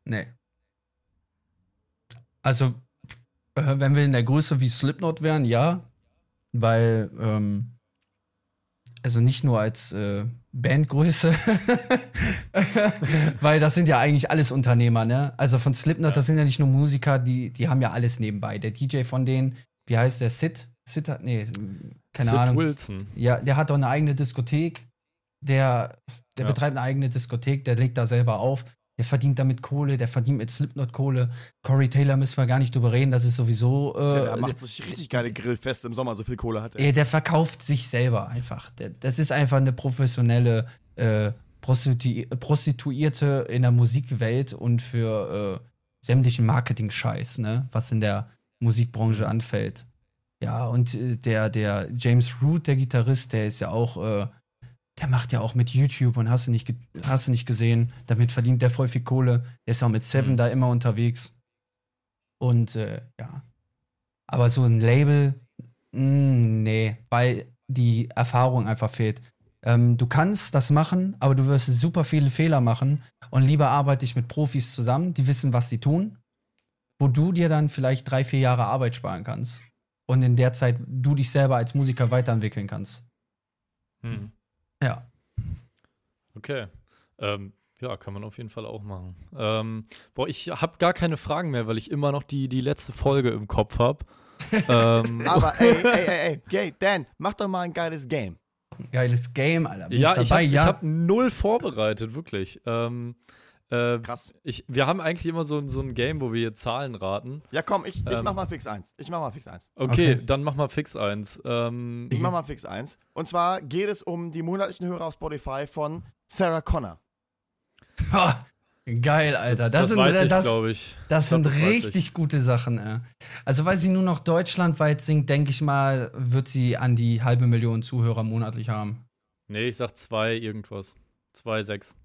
Nee. Also, äh, wenn wir in der Größe wie Slipknot wären, ja. Weil, ähm, also nicht nur als äh, Bandgröße, (laughs) weil das sind ja eigentlich alles Unternehmer, ne? Also von Slipknot, Ja. das sind ja nicht nur Musiker, die, die haben ja alles nebenbei. Der DJ von denen, wie heißt der? Sid? Sid hat, nee, keine Sid Ahnung. Wilson. Ja, der hat doch eine eigene Diskothek. Der, der Ja. betreibt eine eigene Diskothek, der legt da selber auf. Der verdient damit Kohle, der verdient mit Slipknot Kohle. Corey Taylor müssen wir gar nicht drüber reden, das ist sowieso. Ja, Äh, der macht sich richtig geile Grillfeste im Sommer, so viel Kohle hat er. der, der verkauft sich selber einfach. Der, das ist einfach eine professionelle äh, Prostitu Prostituierte in der Musikwelt und für äh, sämtlichen Marketing-Scheiß, ne? was in der Musikbranche anfällt. Ja, und äh, der, der James Root, der Gitarrist, der ist ja auch, äh, der macht ja auch mit YouTube und hast du nicht, hast du nicht gesehen. Damit verdient der voll viel Kohle. Der ist auch mit Seven Mhm. da immer unterwegs. Und äh, ja. Aber so ein Label, mh, nee, weil die Erfahrung einfach fehlt. Ähm, du kannst das machen, aber du wirst super viele Fehler machen. Und lieber arbeite ich mit Profis zusammen, die wissen, was sie tun, wo du dir dann vielleicht drei, vier Jahre Arbeit sparen kannst. Und in der Zeit du dich selber als Musiker weiterentwickeln kannst. Hm. Ja. Okay. Ähm, ja, kann man auf jeden Fall auch machen. Ähm, boah, ich habe gar keine Fragen mehr, weil ich immer noch die, die letzte Folge im Kopf habe. (laughs) ähm, Aber ey, ey, ey, ey, okay, Dan, mach doch mal ein geiles Game. Geiles Game, Alter. Bin ja, ich ich habe ja. hab null vorbereitet, wirklich. Ähm, äh, Krass. ich, wir haben eigentlich immer so, ein- so ein Game, wo wir hier Zahlen raten. Ja, komm, ich, ich Ähm. mach mal fix eins. Ich mach mal fix eins. Okay, Okay. dann mach mal fix eins. Ähm, Ich mach mal fix eins. Und zwar geht es um die monatlichen Hörer auf Spotify von Sarah Connor. Ha, Geil, Alter. das, Das, das, sind, weiß ich, glaube ich. das Ich glaub, sind das weiß richtig ich. gute Sachen, ey. Also, weil sie nur noch deutschlandweit singt, denke ich mal, wird sie an die halbe Million Zuhörer monatlich haben. Nee, ich sag zwei irgendwas. Zwei, sechs.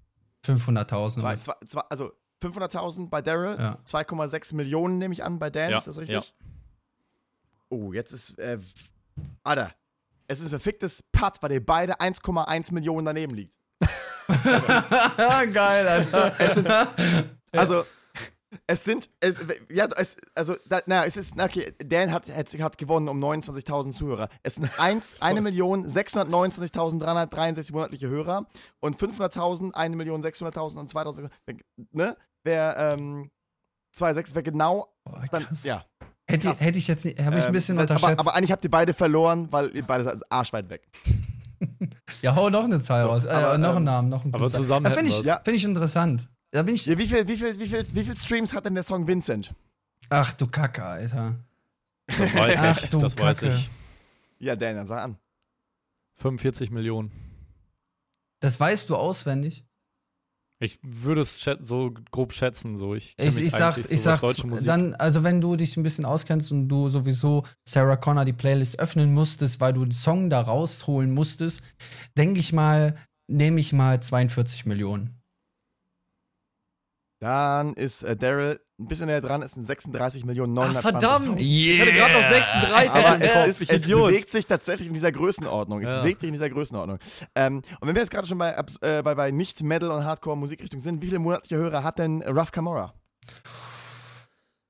500.000. Zwei, zwei, zwei, also 500.000 bei Daryl, Ja. 2,6 Millionen nehme ich an bei Dan, Ja, ist das richtig? ja. Oh, jetzt ist, äh, Alter, es ist ein verficktes Putt, weil ihr beide 1,1 Millionen daneben liegt. (laughs) Geil, Alter. Also, Es sind, es, ja, es, also, da, na, es ist, na, okay, Dan hat, hat, hat gewonnen um 29.000 Zuhörer. Es sind 1.629.363 (laughs) monatliche Hörer und 500.000, 1.600.000 und 2.000, ne? Wer, ähm, 2,6 wäre genau, Boah, dann, ja. Hätte, hätte ich jetzt nicht, habe ich ein Ähm, bisschen das heißt, unterschätzt. Aber, aber eigentlich habt ihr beide verloren, weil ihr beide seid arschweit weg. (laughs) ja, hau noch eine Zahl So, raus. Äh, aber, noch ähm, einen Namen, noch einen aber zusammen ja, Finde ich, wir's. find ich interessant. Da bin ich. Ja, wie viel, wie viel, wie viel, wie viel Streams hat denn der Song Vincent? Ach du Kacke, Alter. Das weiß Ach ich. das weiß ich. Ja, Dan, dann sag an. 45 Millionen. Das weißt du auswendig. Ich würde es so grob schätzen. So. Ich, Ich, ich sag, so, ich sag, dann, also wenn du dich ein bisschen auskennst und du sowieso Sarah Connor die Playlist öffnen musstest, weil du den Song da rausholen musstest, denke ich mal, nehme ich mal 42 Millionen. Dann ist äh, Daryl ein bisschen näher dran, ist ein 36 Millionen Ach, 920. verdammt! Yeah. Ich hatte gerade noch 36 Aber es, ist, es Idiot. bewegt sich tatsächlich in dieser Größenordnung. Es Ja. bewegt sich in dieser Größenordnung. Ähm, und wenn wir jetzt gerade schon bei, äh, bei, bei Nicht-Metal- und Hardcore-Musikrichtung sind, wie viele monatliche Hörer hat denn Ruff Camora?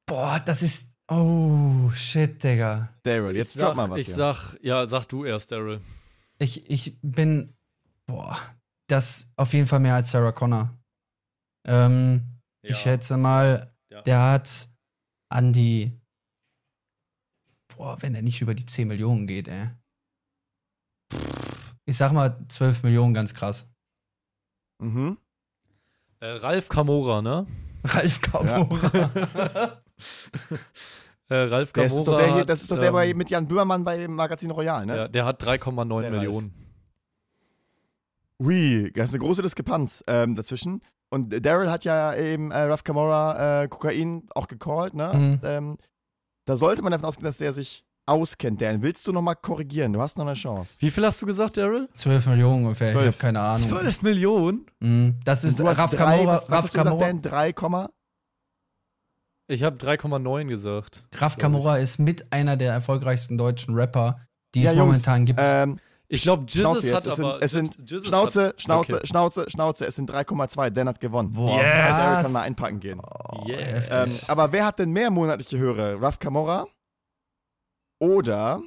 Boah, das ist. Oh, shit, Digga. Daryl, jetzt ich drop sag, mal was Ich hier. sag, ja, sag du erst, Daryl. Ich, ich bin. Boah, das auf jeden Fall mehr als Sarah Connor. Ähm, Ja. Ich schätze mal, Ja. der hat an die. Boah, wenn er nicht über die 10 Millionen geht, ey. Pff, Ich sag mal 12 Millionen, ganz krass. Mhm. Äh, Ralf Kamora, ne? (laughs) Ralf Kamora. (laughs) äh, Ralf Kamora. ist doch der hier, das ist doch der bei, ähm, mit Jan Böhmermann bei dem Magazin Royal, ne? ja, der hat 3,9 Der Millionen. Ui, das ist eine große Diskrepanz ähm, dazwischen. Und Daryl hat ja eben äh, Ruff Camora äh, Kokain auch gecallt, ne? Mhm. Ähm, da sollte man davon ausgehen, dass der sich auskennt. Dan, willst du nochmal korrigieren? Du hast noch eine Chance. Wie viel hast du gesagt, Daryl? 12 Millionen ungefähr, ich 12. habe keine Ahnung. 12 Millionen? Mhm. Das ist Raf drei, Kamora. was, was Raf hast du gesagt, Kamora, Dan? 3, Komma? Ich habe 3,9 gesagt. Raf Kamora ist mit einer der erfolgreichsten deutschen Rapper, die Ja, es Jungs, momentan gibt. Ähm, Ich glaube, Jesus hat es sind, es sind Jiz- Jesus Schnauze, hat, Schnauze, Okay. Schnauze, Schnauze. Es sind 3,2. Dan hat gewonnen. Boah, Yes! Daryl kann mal einpacken gehen. Oh, Yeah. heftig. Ähm, aber wer hat denn mehr monatliche Hörer? Ruff Camora? Oder.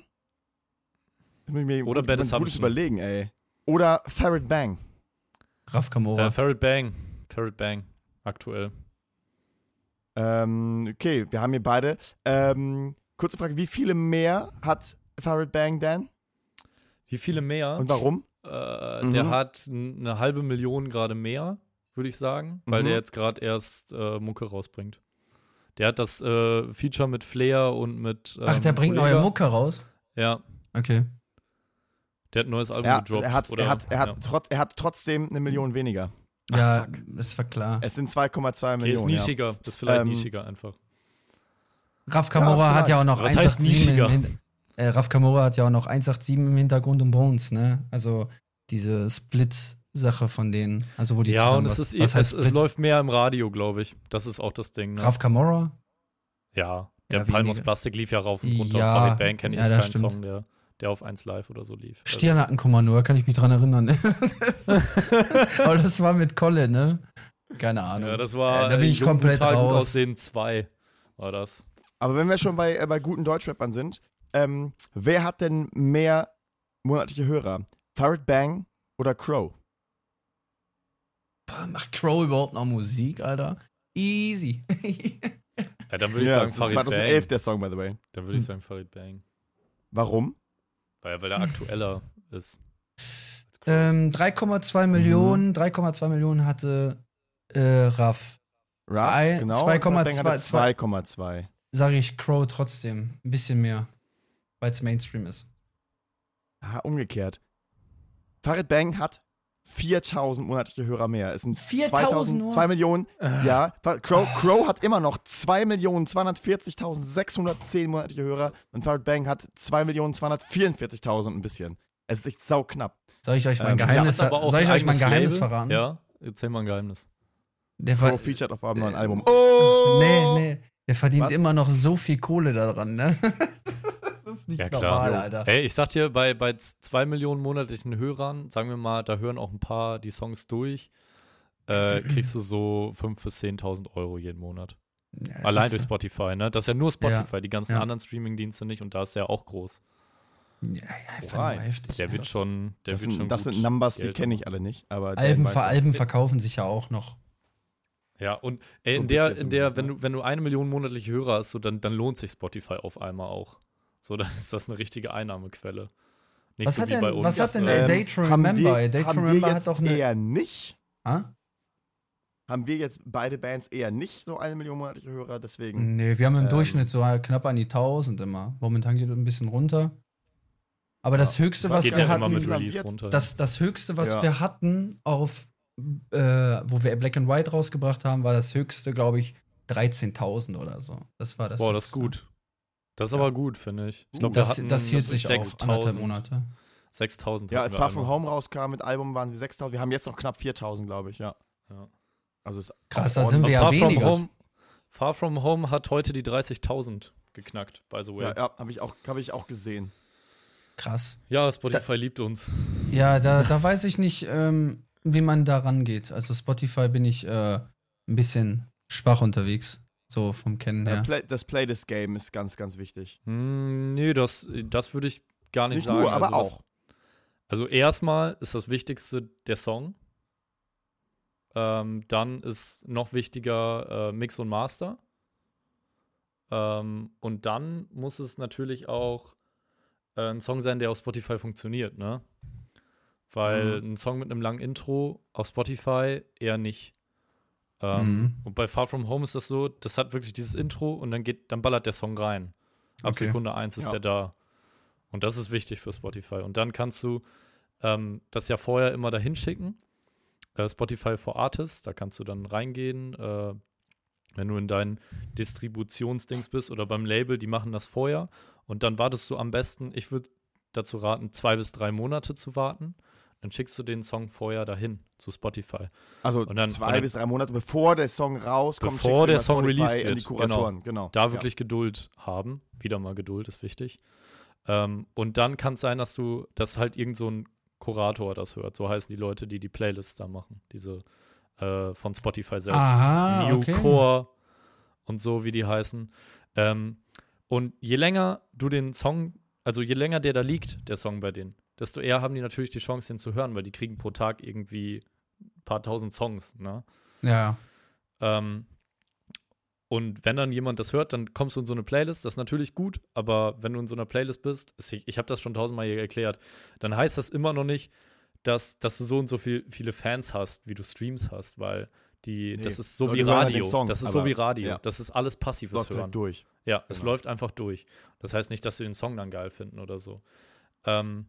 Jetzt muss ich mir Oder Bad gutes überlegen, ey. Oder Farrad Bang. Raf Kamora. Äh, Ferret Bang. Ferret Bang. Aktuell. Ähm, okay, wir haben hier beide. Ähm, kurze Frage: Wie viele mehr hat Farrad Bang Dan? Wie viele mehr? Und warum? Äh, Mhm. Der hat eine halbe Million gerade mehr, würde ich sagen, weil Mhm. der jetzt gerade erst äh, Mucke rausbringt. Der hat das äh, Feature mit Flair und mit. Ach, der ähm, bringt Kollega. neue Mucke raus? Ja, Okay. der hat ein neues Album Er, gedroppt. er, hat, oder, er, hat, er, hat ja. trot, er hat trotzdem eine Million weniger. Ach, ja, fuck. das war klar. Es sind 2,2 Okay, ist Millionen. ja. nischiger. Das ist vielleicht Ähm, nischiger einfach. Raf Kamora Ja, hat ja auch noch Was heißt 187 im nischiger? Äh, Raf Kamora hat ja auch noch 187 im Hintergrund und Bones, ne? Also diese Split-Sache von denen. Also wo die Ja, und es, was, ist, eh- was es, heißt es Split? läuft mehr im Radio, glaube ich. Das ist auch das Ding. Ne? Raf Kamora? Ja, der Ja, Palm aus weniger. Plastik lief ja rauf und runter. Ja, Farid Bang kenne ich ja, jetzt keinen stimmt. Song, der, der auf 1 Live oder so lief. Also- Stirnackenkommando, kann ich mich dran erinnern. (laughs) Aber das war mit Kolle, ne? Keine Ahnung. Ja, das war Äh, da bin äh, ich Jung, komplett raus. aussehen 2 war das. Aber wenn wir schon bei, äh, bei guten Deutschrappern sind, ähm, wer hat denn mehr monatliche Hörer? Farrad Bang oder Crow? Boah, Macht Crow überhaupt noch Musik, Alter? Easy. (laughs) Ja, dann würde ich sagen das ist Farid 2011 Bang. der Song, by the way. Dann würde ich Hm. sagen Farid Bang. Warum? Weil, weil der aktueller ist. ähm, 3,2 Millionen, 3,2 Millionen hatte äh, Raff. Ein- genau. 2,2 Farrad Bang hatte 2,2. Sage ich Crow trotzdem. Ein bisschen mehr. Weil es Mainstream ist. Ah, umgekehrt. Farid Bang hat 4000 monatliche Hörer mehr. Es sind 4000 2000, nur? 2 Millionen. Ja, Fa- Crow, Crow hat immer noch 2 Millionen 240.610 monatliche Hörer und Farid Bang hat 2 Millionen 244.000 ein bisschen. Es ist echt sau knapp. Soll ich euch mein Ähm, ja, Geheimnis, auch soll ich euch mein Geheimnis Label. verraten? Ja, erzähl mal ein Geheimnis. Der Crow featured auf einem neuen Album. Oh! Oh! Nee, nee. Der verdient Was? immer noch so viel Kohle daran, ne? (laughs) ist nicht Ja, klar. normal, Jo. Alter. Ey, ich sag dir, bei, bei 2 Millionen monatlichen Hörern, sagen wir mal, da hören auch ein paar die Songs durch, äh, (clears throat) kriegst du so 5.000 bis 10.000 Euro jeden Monat. Ja, Allein durch Spotify, ne? Das ist ja nur Spotify, die ganzen ja. anderen Streaming-Dienste nicht und da ist er auch groß. Ja, ja, heftig. Der ja. wird schon, der das wird sind, schon das gut sind Numbers, die Geld kenne machen. ich alle nicht. Aber Alben, weiß. Alben verkaufen sich ja auch noch. Ja, und ey, So in der, in der, wenn ne? du, wenn du eine Million monatliche Hörer hast, so, dann, dann lohnt sich Spotify auf einmal auch. So, dann ist das eine richtige Einnahmequelle. Nicht Was so hat wie denn- bei uns. was hat denn äh, der Ähm, Day to haben Remember? Wir, Day to haben wir Remember jetzt hat doch eine- eher nicht. Ah? Haben wir jetzt beide Bands eher nicht so eine Million monatliche Hörer, deswegen. Nee, wir haben im Ähm, Durchschnitt so knapp an die 1000 immer. Momentan geht es ein bisschen runter. Aber das Ja. Höchste, was geht wir ja immer hatten, runter. das, das Höchste, was Ja. wir hatten auf, äh, wo wir Black and White rausgebracht haben, war das Höchste, glaube ich, 13.000 oder so. Das war das boah, das ist Höchste. gut. Das ist Ja. aber gut, finde ich. Ich glaube, wir Das, hatten das hielt sich auf 6.000 anderthalb Monate. 6.000. Ja, als Far From. Home rauskam mit Album waren wir 6000. Wir haben jetzt noch knapp 4000, glaube ich, ja. Ja. Also ist Krass, da sind wir ja Far From weniger. Home, Far From Home hat heute die 30.000 geknackt, by the way. Ja, Ja, ja habe ich, auch- hab ich auch gesehen. Krass. Spotify liebt uns. Ja, da, da weiß ich nicht, ähm, wie man da rangeht. Also Spotify bin ich äh, ein bisschen schwach unterwegs. So vom Kennen Ja. her. Play, das Playlist-Game ist ganz, ganz wichtig. Hm, nee, das, das würde ich gar nicht, Nicht sagen. nur, aber also, was- auch. Also erstmal ist das Wichtigste der Song. Ähm, dann ist noch wichtiger äh, Mix und Master. Ähm, und dann muss es natürlich auch äh, ein Song sein, der auf Spotify funktioniert, ne? Weil Mhm. ein Song mit einem langen Intro auf Spotify eher nicht. Ähm, Mhm. Und bei Far From Home ist das so, das hat wirklich dieses Intro und dann geht, dann ballert der Song rein. Ab Okay. Sekunde 1 ist Ja. der da. Und das ist wichtig für Spotify. Und dann kannst du ähm, das ja vorher immer dahin schicken. Äh, Spotify for Artists, da kannst du dann reingehen. Äh, wenn du in deinen Distributionsdings bist oder beim Label, die machen das vorher. Und dann wartest du am besten, ich würde dazu raten, zwei bis drei Monate zu warten. Dann schickst du den Song vorher dahin zu Spotify. Also Und dann- zwei und dann- bis drei Monate bevor der Song rauskommt, Bevor der Song released wird, die Kuratoren. Genau. Da Ja. wirklich Geduld haben. Wieder mal Geduld ist wichtig. Ähm, und dann kann es sein, dass du, dass halt irgend so ein Kurator das hört. So heißen die Leute, die die Playlists da machen. Diese äh, von Spotify selbst. Aha, New okay. Core und so, wie die heißen. Ähm, und je länger du den Song, also je länger der da liegt, der Song bei denen, desto eher haben die natürlich die Chance, den zu hören, weil die kriegen pro Tag irgendwie ein paar tausend Songs, ne? Ja. Ähm, und wenn dann jemand das hört, dann kommst du in so eine Playlist. Das ist natürlich gut, aber wenn du in so einer Playlist bist, ist- ich, ich habe das schon tausendmal hier erklärt, dann heißt das immer noch nicht, dass, dass du so und so viel, viele Fans hast, wie du Streams hast, weil die, Nee, das ist so wie hören halt Radio. Song, das ist so wie Radio. ja. Das ist alles passives Läuft Hören. direkt durch. Ja, es Genau. läuft einfach durch. Das heißt nicht, dass sie den Song dann geil finden oder so. Ähm,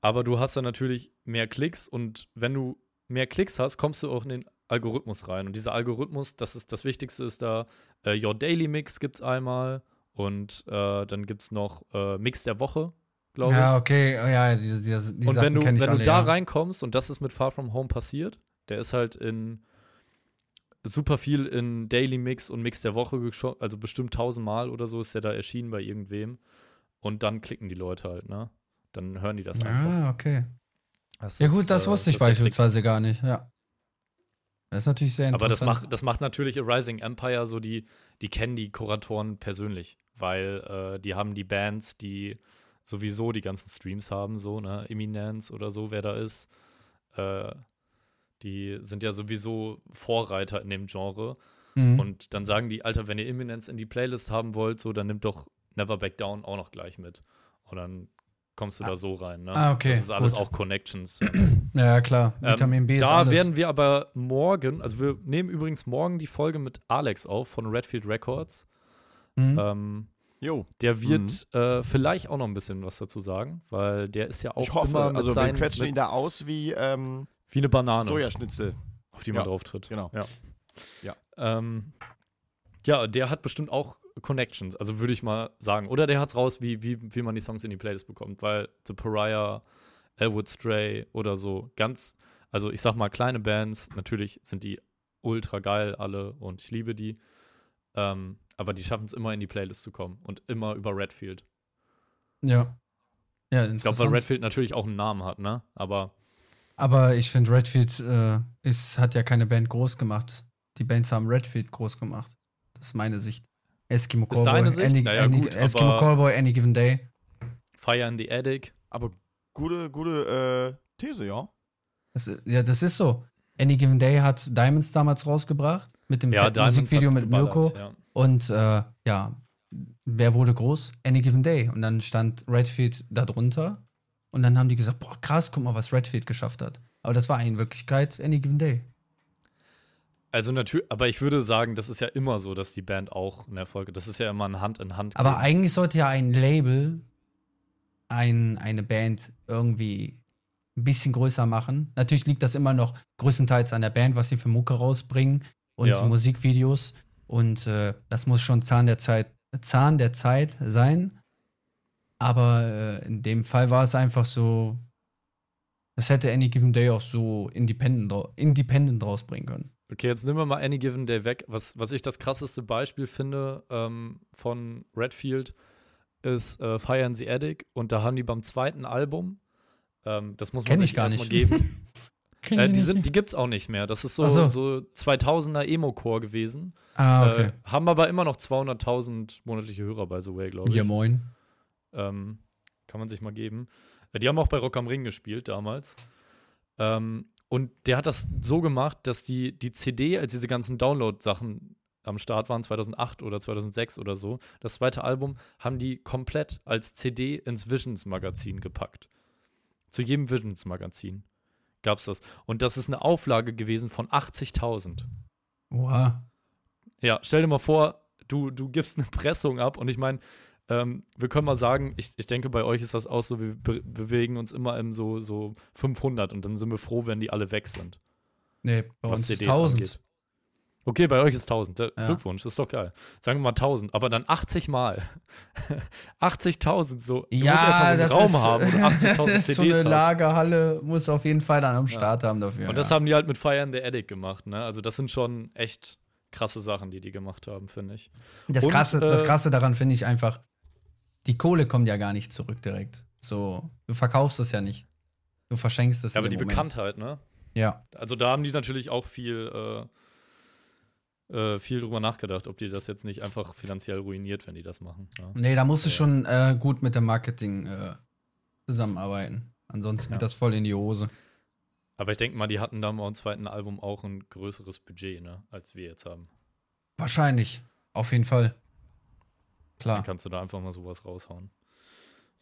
aber du hast dann natürlich mehr Klicks und wenn du mehr Klicks hast, kommst du auch in den Algorithmus rein. Und dieser Algorithmus, das ist das Wichtigste, ist da äh, Your Daily Mix gibt es einmal und äh, dann gibt es noch äh, Mix der Woche, glaube ich. Ja, okay. Oh, ja, diese, diese, die und Sachen wenn du, wenn alle, du da ja. reinkommst, und das ist mit Far From Home passiert, der ist halt in super viel in Daily Mix und Mix der Woche, also bestimmt tausendmal oder so ist der da erschienen bei irgendwem. Und dann klicken die Leute halt, ne? Dann hören die das einfach. Ah, okay. Das Ja, ist, gut, das äh, wusste ich Trick. beispielsweise gar nicht, ja. Das ist natürlich sehr Aber das interessant. macht, das macht natürlich A Rising Empire so, die, die kennen die Kuratoren persönlich, weil äh, die haben die Bands, die sowieso die ganzen Streams haben, so, ne, Eminence oder so, wer da ist. Äh, die sind ja sowieso Vorreiter in dem Genre. Mhm. Und dann sagen die, Alter, wenn ihr Eminence in die Playlist haben wollt, so, dann nimmt doch Never Back Down auch noch gleich mit. Und dann kommst du da so rein, ne? Ah, okay, Das ist alles gut. auch Connections. (clears throat) ja, klar. Ähm, Vitamin B ist da alles. werden wir aber morgen, also wir nehmen übrigens morgen die Folge mit Alex auf von Redfield Records. Mhm. Ähm, Jo. der wird äh, vielleicht auch noch ein bisschen was dazu sagen, weil der ist ja auch Ich hoffe, immer mit also wir seinen, quetschen mit, ihn da aus wie ähm, wie eine Banane, Sojaschnitzel. auf die man Ja, drauf tritt. genau. Ja. Ja. Ähm, ja, der hat bestimmt auch Connections, also würde ich mal sagen. Oder der hat's raus, wie, wie, wie man die Songs in die Playlist bekommt, weil The Pariah, Elwood Stray oder so ganz, also ich sag mal kleine Bands, natürlich sind die ultra geil alle und ich liebe die. Ähm, aber die schaffen es immer in die Playlist zu kommen und immer über Redfield. ja. Ja, Ich glaube, weil. Redfield natürlich auch einen Namen hat, ne? Aber Aber ich finde, Redfield äh, ist, hat ja keine Band groß gemacht. Die Bands haben Redfield groß gemacht. Das ist meine Sicht. Eskimo Ist deine Sicht? Any, Naja, any, gut, Eskimo Callboy, Any Given Day. Fire in the Attic. Aber gute, gute äh, These, ja. Das, ist- ja, das ist so. Any Given Day hat Diamonds damals rausgebracht mit dem Ja, Musikvideo mit Mirko. Ja. Und äh, ja, wer wurde groß? Any Given Day. Und dann stand Redfield da drunter. Und dann haben die gesagt, boah, krass, guck mal, was Redfield geschafft hat. Aber das war in Wirklichkeit Any Given Day. Also natürlich, aber ich würde sagen, das ist ja immer so, dass die Band auch einen Erfolg hat. Das ist ja immer ein Hand in Hand. Aber eigentlich sollte ja ein Label ein, eine Band irgendwie ein bisschen größer machen. Natürlich liegt das immer noch größtenteils an der Band, was sie für Mucke rausbringen und Ja. Musikvideos. Und äh, das muss schon Zahn der Zeit, Zahn der Zeit sein. Aber äh, in dem Fall war es einfach so, das hätte Any Given Day auch so independent, independent rausbringen können. Okay, jetzt nehmen wir mal Any Given Day weg. Was, was ich das krasseste Beispiel finde ähm, von Redfield ist äh, Fire in the Attic. Und da haben die beim zweiten Album, ähm, das muss man Kenn sich ich gar erstmal nicht. geben. (laughs) äh, die, sind, die gibt's auch nicht mehr. Das ist so, so. so 2000er Emo-Core gewesen. ah, okay. Äh, haben aber immer noch 200.000 monatliche Hörer, by the way, glaube ich. ja, moin. Ähm, kann man sich mal geben. Äh, Die haben auch bei Rock am Ring gespielt damals. Ähm, und der hat das so gemacht, dass die, die CD, als diese ganzen Download-Sachen am Start waren, 2008 oder 2006 oder so, das zweite Album, haben die komplett als CD ins Visions-Magazin gepackt. Zu jedem Visions-Magazin gab es das. Und das ist eine Auflage gewesen von 80.000. Oha. Ja, stell dir mal vor, du, du gibst eine Pressung ab und ich meine, ähm, wir können mal sagen, ich, ich denke, bei euch ist das auch so, wir be bewegen uns immer im so, so 500 und dann sind wir froh, wenn die alle weg sind, Nee, bei was uns ist CDs 1000. angeht. Okay, bei euch ist 1000. Äh, Ja. Glückwunsch, das ist doch geil. Sagen wir mal 1000, aber dann 80 Mal. (laughs) 80.000 so. Du musst erstmal so einen das Raum ist, haben und (laughs) 80.000 CDs so eine. Lagerhalle muss auf jeden Fall dann am Start haben dafür. Und das ja. haben die halt mit Fire in the Attic gemacht, ne? Also das sind schon echt krasse Sachen, die die gemacht haben, finde ich. das, und, Krasse, das äh, Krasse daran finde ich einfach, die Kohle kommt ja gar nicht zurück direkt. So, du verkaufst es ja nicht. Du verschenkst es Ja, aber die Moment. Bekanntheit, ne? Ja, Also da haben die natürlich auch viel, äh, äh, viel drüber nachgedacht, ob die das jetzt nicht einfach finanziell ruiniert, wenn die das machen. Ja. nee, da musst du schon äh, gut mit dem Marketing äh, zusammenarbeiten. Ansonsten Ja. geht das voll in die Hose. Aber ich denke mal, die hatten da beim zweiten Album auch ein größeres Budget, ne, als wir jetzt haben. Wahrscheinlich. Auf jeden Fall. Klar. Dann kannst du da einfach mal sowas raushauen.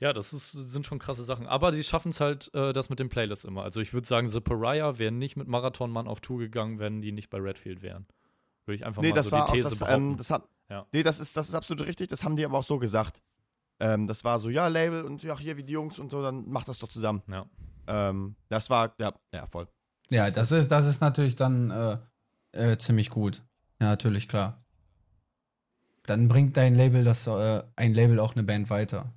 Ja, das ist, sind schon krasse Sachen. Aber die schaffen es halt, äh, das mit den Playlists immer. Also ich würde sagen, The Pariah wären nicht mit Marathonmann auf Tour gegangen, wenn die nicht bei Redfield wären. Würde ich einfach Nee, mal das so war die auch These das, behaupten. ähm, das hat, Ja. Nee, das ist, das ist absolut richtig, das haben die aber auch so gesagt. Ähm, das war so, ja, Label und ja, hier wie die Jungs und so, dann macht das doch zusammen. ja. Ähm, das war, ja, ja, voll. Ja, ist- das ist, das ist natürlich dann äh, äh, ziemlich gut. Ja, natürlich, klar. Dann bringt dein Label das, äh, ein Label auch eine Band weiter.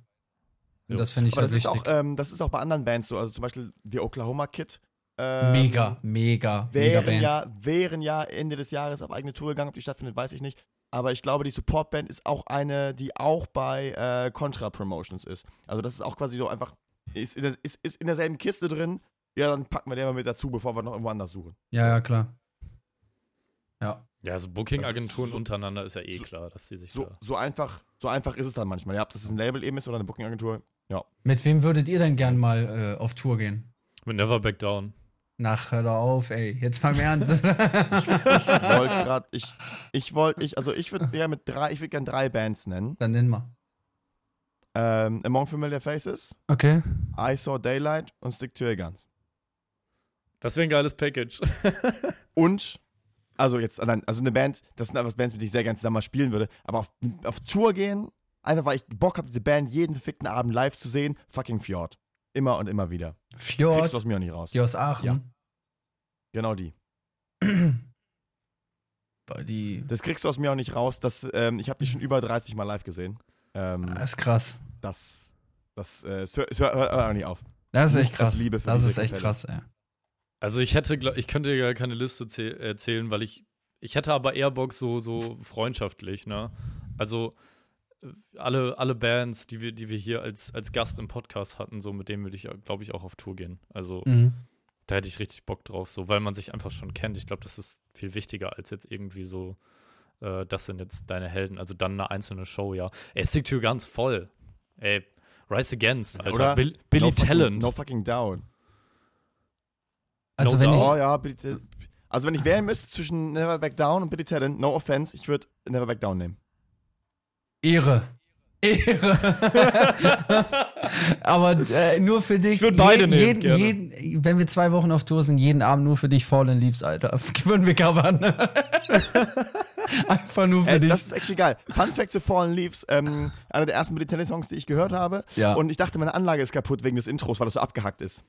Und Jo. das finde ich Aber halt das ist, wichtig. auch, ähm, das ist auch bei anderen Bands so, also zum Beispiel die Oklahoma Kid. Ähm, mega, mega, mega Wären Band. ja, wären ja Ende des Jahres auf eigene Tour gegangen, ob die stattfindet, weiß ich nicht. Aber ich glaube, die Supportband ist auch eine, die auch bei äh, Contra Promotions ist. Also das ist auch quasi so einfach, ist in, der, ist, ist in derselben Kiste drin. Ja, dann packen wir den mal mit dazu, bevor wir noch irgendwo anders suchen. Ja, ja, klar. Ja. Ja, also Booking-Agenturen so- untereinander ist ja eh so- klar, dass die sich So, da. so einfach, so einfach ist es dann manchmal. Ja, ob das ein Label eben ist oder eine Booking-Agentur. Mit wem würdet ihr denn gern mal äh, auf Tour gehen? Mit Never Back Down. Nach, hör doch auf, ey. Jetzt mal im Ernst. Ich wollte gerade, ich, ich wollte, ich, also ich würde ja mit drei, ich würde gerne drei Bands nennen. Dann nenn mal. Ähm, Among Familiar Faces, Okay. I Saw Daylight und Stick to Your Guns. Das wäre ein geiles Package. (laughs) Und, also jetzt, allein- also eine Band, das sind einfach Bands, mit denen ich sehr gerne zusammen mal spielen würde, aber auf, auf Tour gehen, einfach weil ich Bock habe, diese Band jeden verfickten Abend live zu sehen, fucking Fjord. Immer und immer wieder. Das kriegst du Fjord, aus mir auch nicht raus. die aus Aachen. Ja. Genau die. (clears throat) Die. Das kriegst du aus mir auch nicht raus. Das, ähm, ich habe die schon über 30 Mal live gesehen. Ähm, Das ist krass. das, das, äh, es hört, es hört, hört auch nicht auf. Das ist echt krass. Liebe für das ist echt Kapelle. krass, ey. Also ich hätte, ich könnte ja keine Liste zäh- erzählen, weil ich, ich hätte aber eher Bock so, so freundschaftlich, ne? Also äh, alle, alle Bands, die wir, die wir hier als, als Gast im Podcast hatten, so mit denen würde ich, glaube ich, auch auf Tour gehen. Also Mhm. da hätte ich richtig Bock drauf, so, weil man sich einfach schon kennt. Ich glaube, das ist viel wichtiger als jetzt irgendwie so äh, das sind jetzt deine Helden. Also dann eine einzelne Show, ja. Ey, Stick to Guns voll. Ey, Rise Against, Alter. Oder Bill, Billy no fucking- Talent. No fucking down. Also No wenn doubt. ich, Oh ja, Tal- also wenn ich wählen müsste zwischen Never Back Down und Billy Talent, no offense, ich würde Never Back Down nehmen. Ehre. Ehre. (laughs) Aber äh, nur für dich. Ich würd beide jeden, nehmen, jeden, gerne. jeden, wenn wir zwei Wochen auf Tour sind, jeden Abend nur für dich Fallen Leaves, Alter. (laughs) Würden wir covern. (laughs) Einfach nur für Äh, dich. das ist actually geil. Fun Fact zu Fallen Leaves, ähm, einer der ersten Billy Talent Songs, die ich gehört habe. Ja. Und ich dachte, meine Anlage ist kaputt wegen des Intros, weil das so abgehackt ist.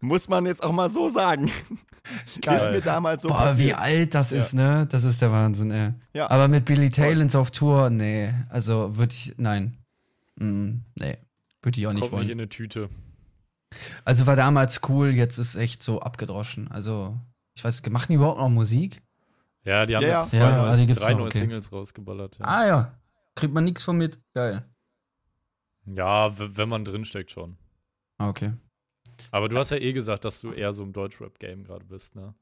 Muss man jetzt auch mal so sagen. (laughs) Ist mir damals so Boah, wie passiert. alt das Ja. ist, ne? Das ist der Wahnsinn, ey. Ja. Aber mit Billy Talents auf Tour, nee. Also würde ich, nein. Mm, nee. Würde ich auch nicht Kommt nicht wollen. in eine Tüte. Also war damals cool, jetzt ist echt so abgedroschen. Also, ich weiß, machen die überhaupt noch Musik? Ja, die haben Ja, jetzt zwei Ja, die gibt's drei noch, neue okay. Singles rausgeballert. Ja, Ah ja. Kriegt man nichts von mit. Geil. ja wenn man drinsteckt schon. Ah, okay. Aber du hast ja eh gesagt, dass du eher so im Deutschrap-Game gerade bist, ne?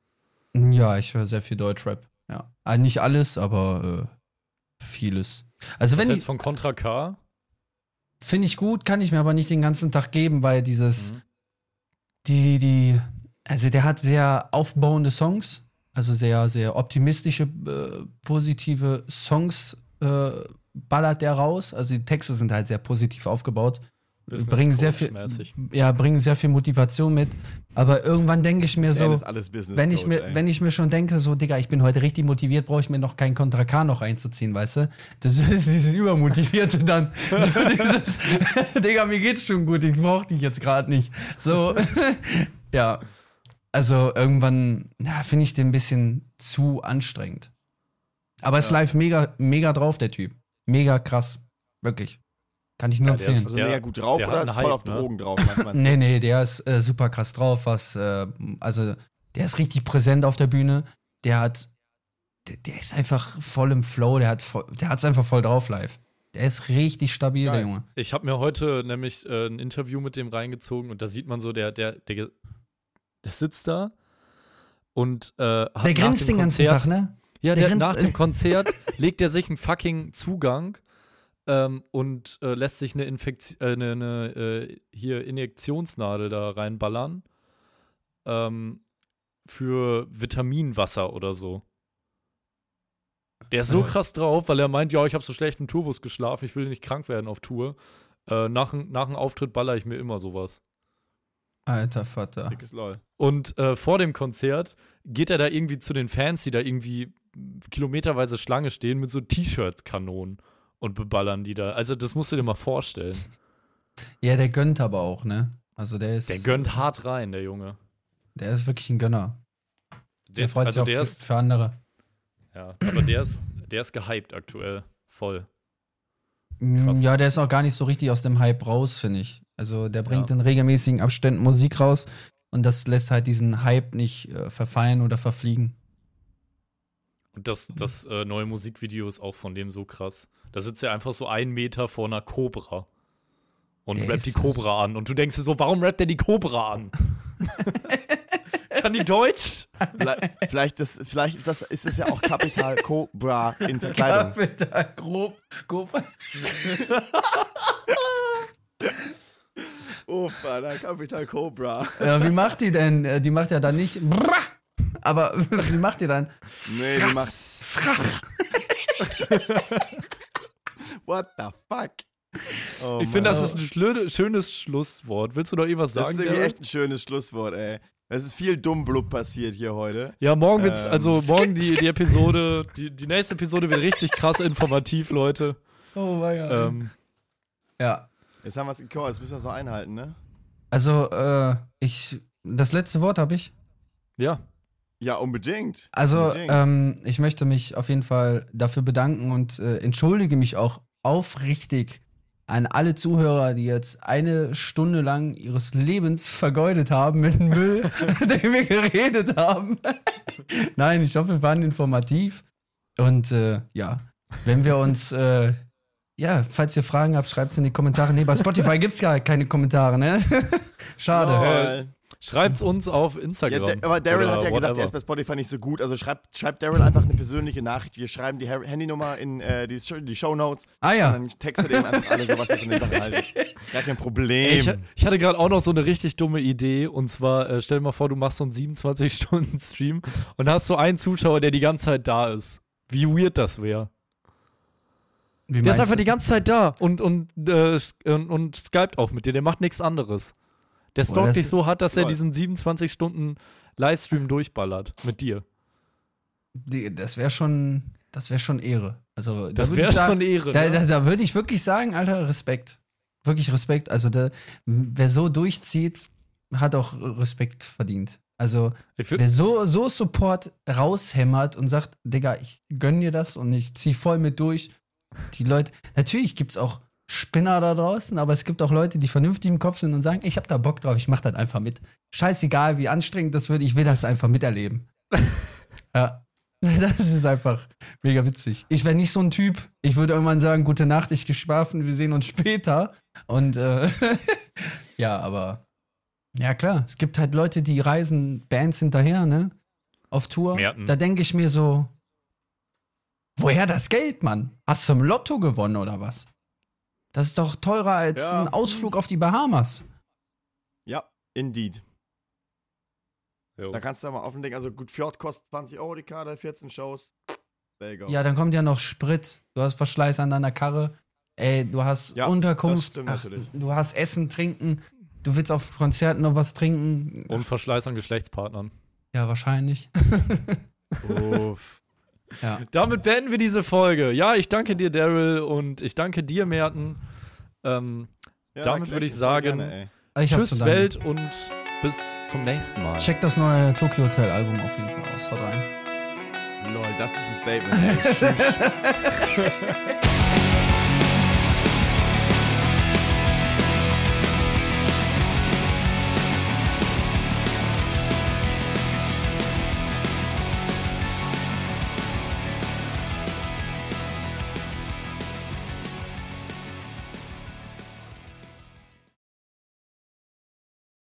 Ja, ich höre sehr viel Deutschrap. Ja. Ah, nicht alles, aber äh, vieles. Also Was wenn jetzt ich, von Contra K? finde ich gut, kann ich mir aber nicht den ganzen Tag geben, weil dieses, Mhm. die, die, also der hat sehr aufbauende Songs, also sehr, sehr optimistische, äh, positive Songs äh, ballert der raus. Also die Texte sind halt sehr positiv aufgebaut. Business bringen sehr viel, ja, bringen sehr viel Motivation mit. Aber irgendwann denke ich mir so, das ist alles Business wenn ich, mir, ey. wenn ich mir schon denke, so, Digga, ich bin heute richtig motiviert, brauche ich mir noch kein Contra K noch einzuziehen, weißt du? Das (laughs) ist dieses Übermotivierte dann. So (laughs) dieses, (laughs) Digga, mir geht's schon gut, ich brauche dich jetzt gerade nicht. So, ja. Also irgendwann ja, finde ich den ein bisschen zu anstrengend. Aber ist Ja. live mega, mega drauf, der Typ. Mega krass. Wirklich. Kann ich nur Ja, der ist- empfehlen. also der- mega gut drauf der hat oder einen voll Hype, auf ne? Drogen drauf? Was meinst du? (laughs) Nee, nee, der ist äh, super krass drauf, was, äh, also der ist richtig präsent auf der Bühne. Der hat, der, der ist einfach voll im Flow, der hat der hat's einfach voll drauf live. Der ist richtig stabil, der Geil. Junge. Ich habe mir heute nämlich äh, ein Interview mit dem reingezogen und da sieht man so, der, der, der, der sitzt da und äh, hat Der grinst den ganzen Tag, ne? Ja, Der der, grinst- nach dem (laughs) Konzert legt er sich einen fucking Zugang ähm, und äh, lässt sich eine, Infektion, äh, eine, eine äh, hier Injektionsnadel da reinballern ähm, für Vitaminwasser oder so. Der ist so krass drauf, weil er meint, ja, ich habe so schlechten Tourbus geschlafen, ich will nicht krank werden auf Tour. Äh, nach, dem- nach dem Auftritt baller ich mir immer sowas. Alter Vater. Dickes LOL. Und äh, vor dem Konzert geht er da irgendwie zu den Fans, die da irgendwie kilometerweise Schlange stehen, mit so T-Shirts-Kanonen und beballern die da. Also, das musst du dir mal vorstellen. Ja, der gönnt aber auch, ne? Also der ist, Der gönnt hart rein, der Junge. der ist wirklich ein Gönner. Der, Der, freut also, sich auch ist, für andere. ja, aber der ist, der ist gehypt aktuell. Voll. Mm, Krass. Ja, der ist auch gar nicht so richtig aus dem Hype raus, finde ich. Also der bringt Ja. in regelmäßigen Abständen Musik raus und das lässt halt diesen Hype nicht äh, verfallen oder verfliegen. Und das, das äh, neue Musikvideo ist auch von dem so krass. Da sitzt er einfach so einen Meter vor einer Cobra und Der rappt die Cobra an. Und du denkst dir so, warum rappt der die Cobra an? (laughs) Kann die Deutsch? Vielleicht, das, vielleicht ist, das, ist das ja auch Capital Cobra in Verkleidung. Kapital grob, grob. Oh, Vater, Capital Cobra. Ja, wie macht die denn? Äh, Die macht ja dann nicht. Brrrr, Aber (laughs) wie macht die dann? Nee, die macht. (laughs) What the fuck? Oh, Ich finde, das ist ein schlö- schönes Schlusswort. Willst du noch irgendwas Das sagen? ist irgendwie Daryl? echt ein schönes Schlusswort, ey. Es ist viel Dummblub passiert hier heute. Ja, morgen wird's, Ähm, also morgen die, die Episode, die, die nächste Episode wird richtig krass informativ, Leute. Oh, ja. Ähm, ja. Jetzt haben wir es gecallt, jetzt müssen wir es noch einhalten, ne? Also, äh, ich. Das letzte Wort habe ich. ja, Ja, unbedingt. Also, Unbedingt. ähm, ich möchte mich auf jeden Fall dafür bedanken und äh, entschuldige mich auch aufrichtig an alle Zuhörer, die jetzt eine Stunde lang ihres Lebens vergeudet haben mit dem Müll, (laughs) (laughs) den wir geredet haben. (laughs) Nein, ich hoffe, wir waren informativ. Und äh, ja, wenn wir uns, äh, ja, falls ihr Fragen habt, schreibt es in die Kommentare. Nee, bei Spotify gibt es gar keine Kommentare, ne? Schade. Schreibt's uns auf Ja, Instagram. der, aber Daryl hat ja gesagt, whatever. er ist bei Spotify nicht so gut. Also schreibt, schreibt Daryl einfach eine persönliche Nachricht. Wir schreiben die Handynummer in äh, die, Show, die Shownotes. Ah ja. Und dann textet ihr ihm einfach alle so, was ihr von der Sache haltet. Gar kein Problem. Ey, ich, ich hatte gerade auch noch so eine richtig dumme Idee. Und zwar, äh, stell dir mal vor, du machst so einen 27-Stunden-Stream (laughs) und hast so einen Zuschauer, der die ganze Zeit da ist. Wie weird das wäre. Der ist einfach du? die ganze Zeit da und, und, äh, und, und skypt auch mit dir. Der macht nichts anderes. Der stalkt dich so hart, dass er diesen 27 Stunden Livestream durchballert mit dir. Die, das wäre schon, das wäre schon Ehre. Also, da Das wäre schon Ehre. Da, ne? da, da würde ich wirklich sagen, Alter, Respekt. Wirklich Respekt. Also, da, wer so durchzieht, hat auch Respekt verdient. Also, wer so, so Support raushämmert und sagt, Digga, ich gönn dir das und ich zieh voll mit durch. Die Leute, natürlich gibt's auch Spinner da draußen, aber es gibt auch Leute, die vernünftig im Kopf sind und sagen, ich hab da Bock drauf, ich mach das einfach mit. Scheißegal, wie anstrengend das wird, ich will das einfach miterleben. (laughs) ja. Das ist einfach mega witzig. Ich wäre nicht so ein Typ. Ich würde irgendwann sagen, gute Nacht, ich geschlafen, wir sehen uns später. Und äh, (laughs) ja, aber ja klar, es gibt halt Leute, die reisen Bands hinterher, ne? Auf Tour. Merten. Da denke ich mir so, woher das Geld, Mann? Hast du im Lotto gewonnen oder was? Das ist doch teurer als Ja. ein Ausflug auf die Bahamas. ja, indeed. Jo. Da kannst du mal offenlegen. Also gut, Fjord kostet 20 Euro die Karte, 14 Shows. Ja, dann kommt ja noch Sprit. Du hast Verschleiß an deiner Karre. Ey, du hast Ja, Unterkunft. das stimmt natürlich. du hast Essen, Trinken. Du willst auf Konzerten noch was trinken. Und Verschleiß an Geschlechtspartnern. Ja, wahrscheinlich. (laughs) Uff. Ja. Damit beenden wir diese Folge. Ja, ich danke dir, Daryl, und ich danke dir, Merten. Ähm, Ja, Damit würde ich sagen, gerne, tschüss. Welt, und bis zum nächsten Mal. Check das neue Tokyo Hotel Album auf jeden Fall aus. Haut rein. Lol, das ist ein Statement. Ey. (laughs) Tschüss. (laughs)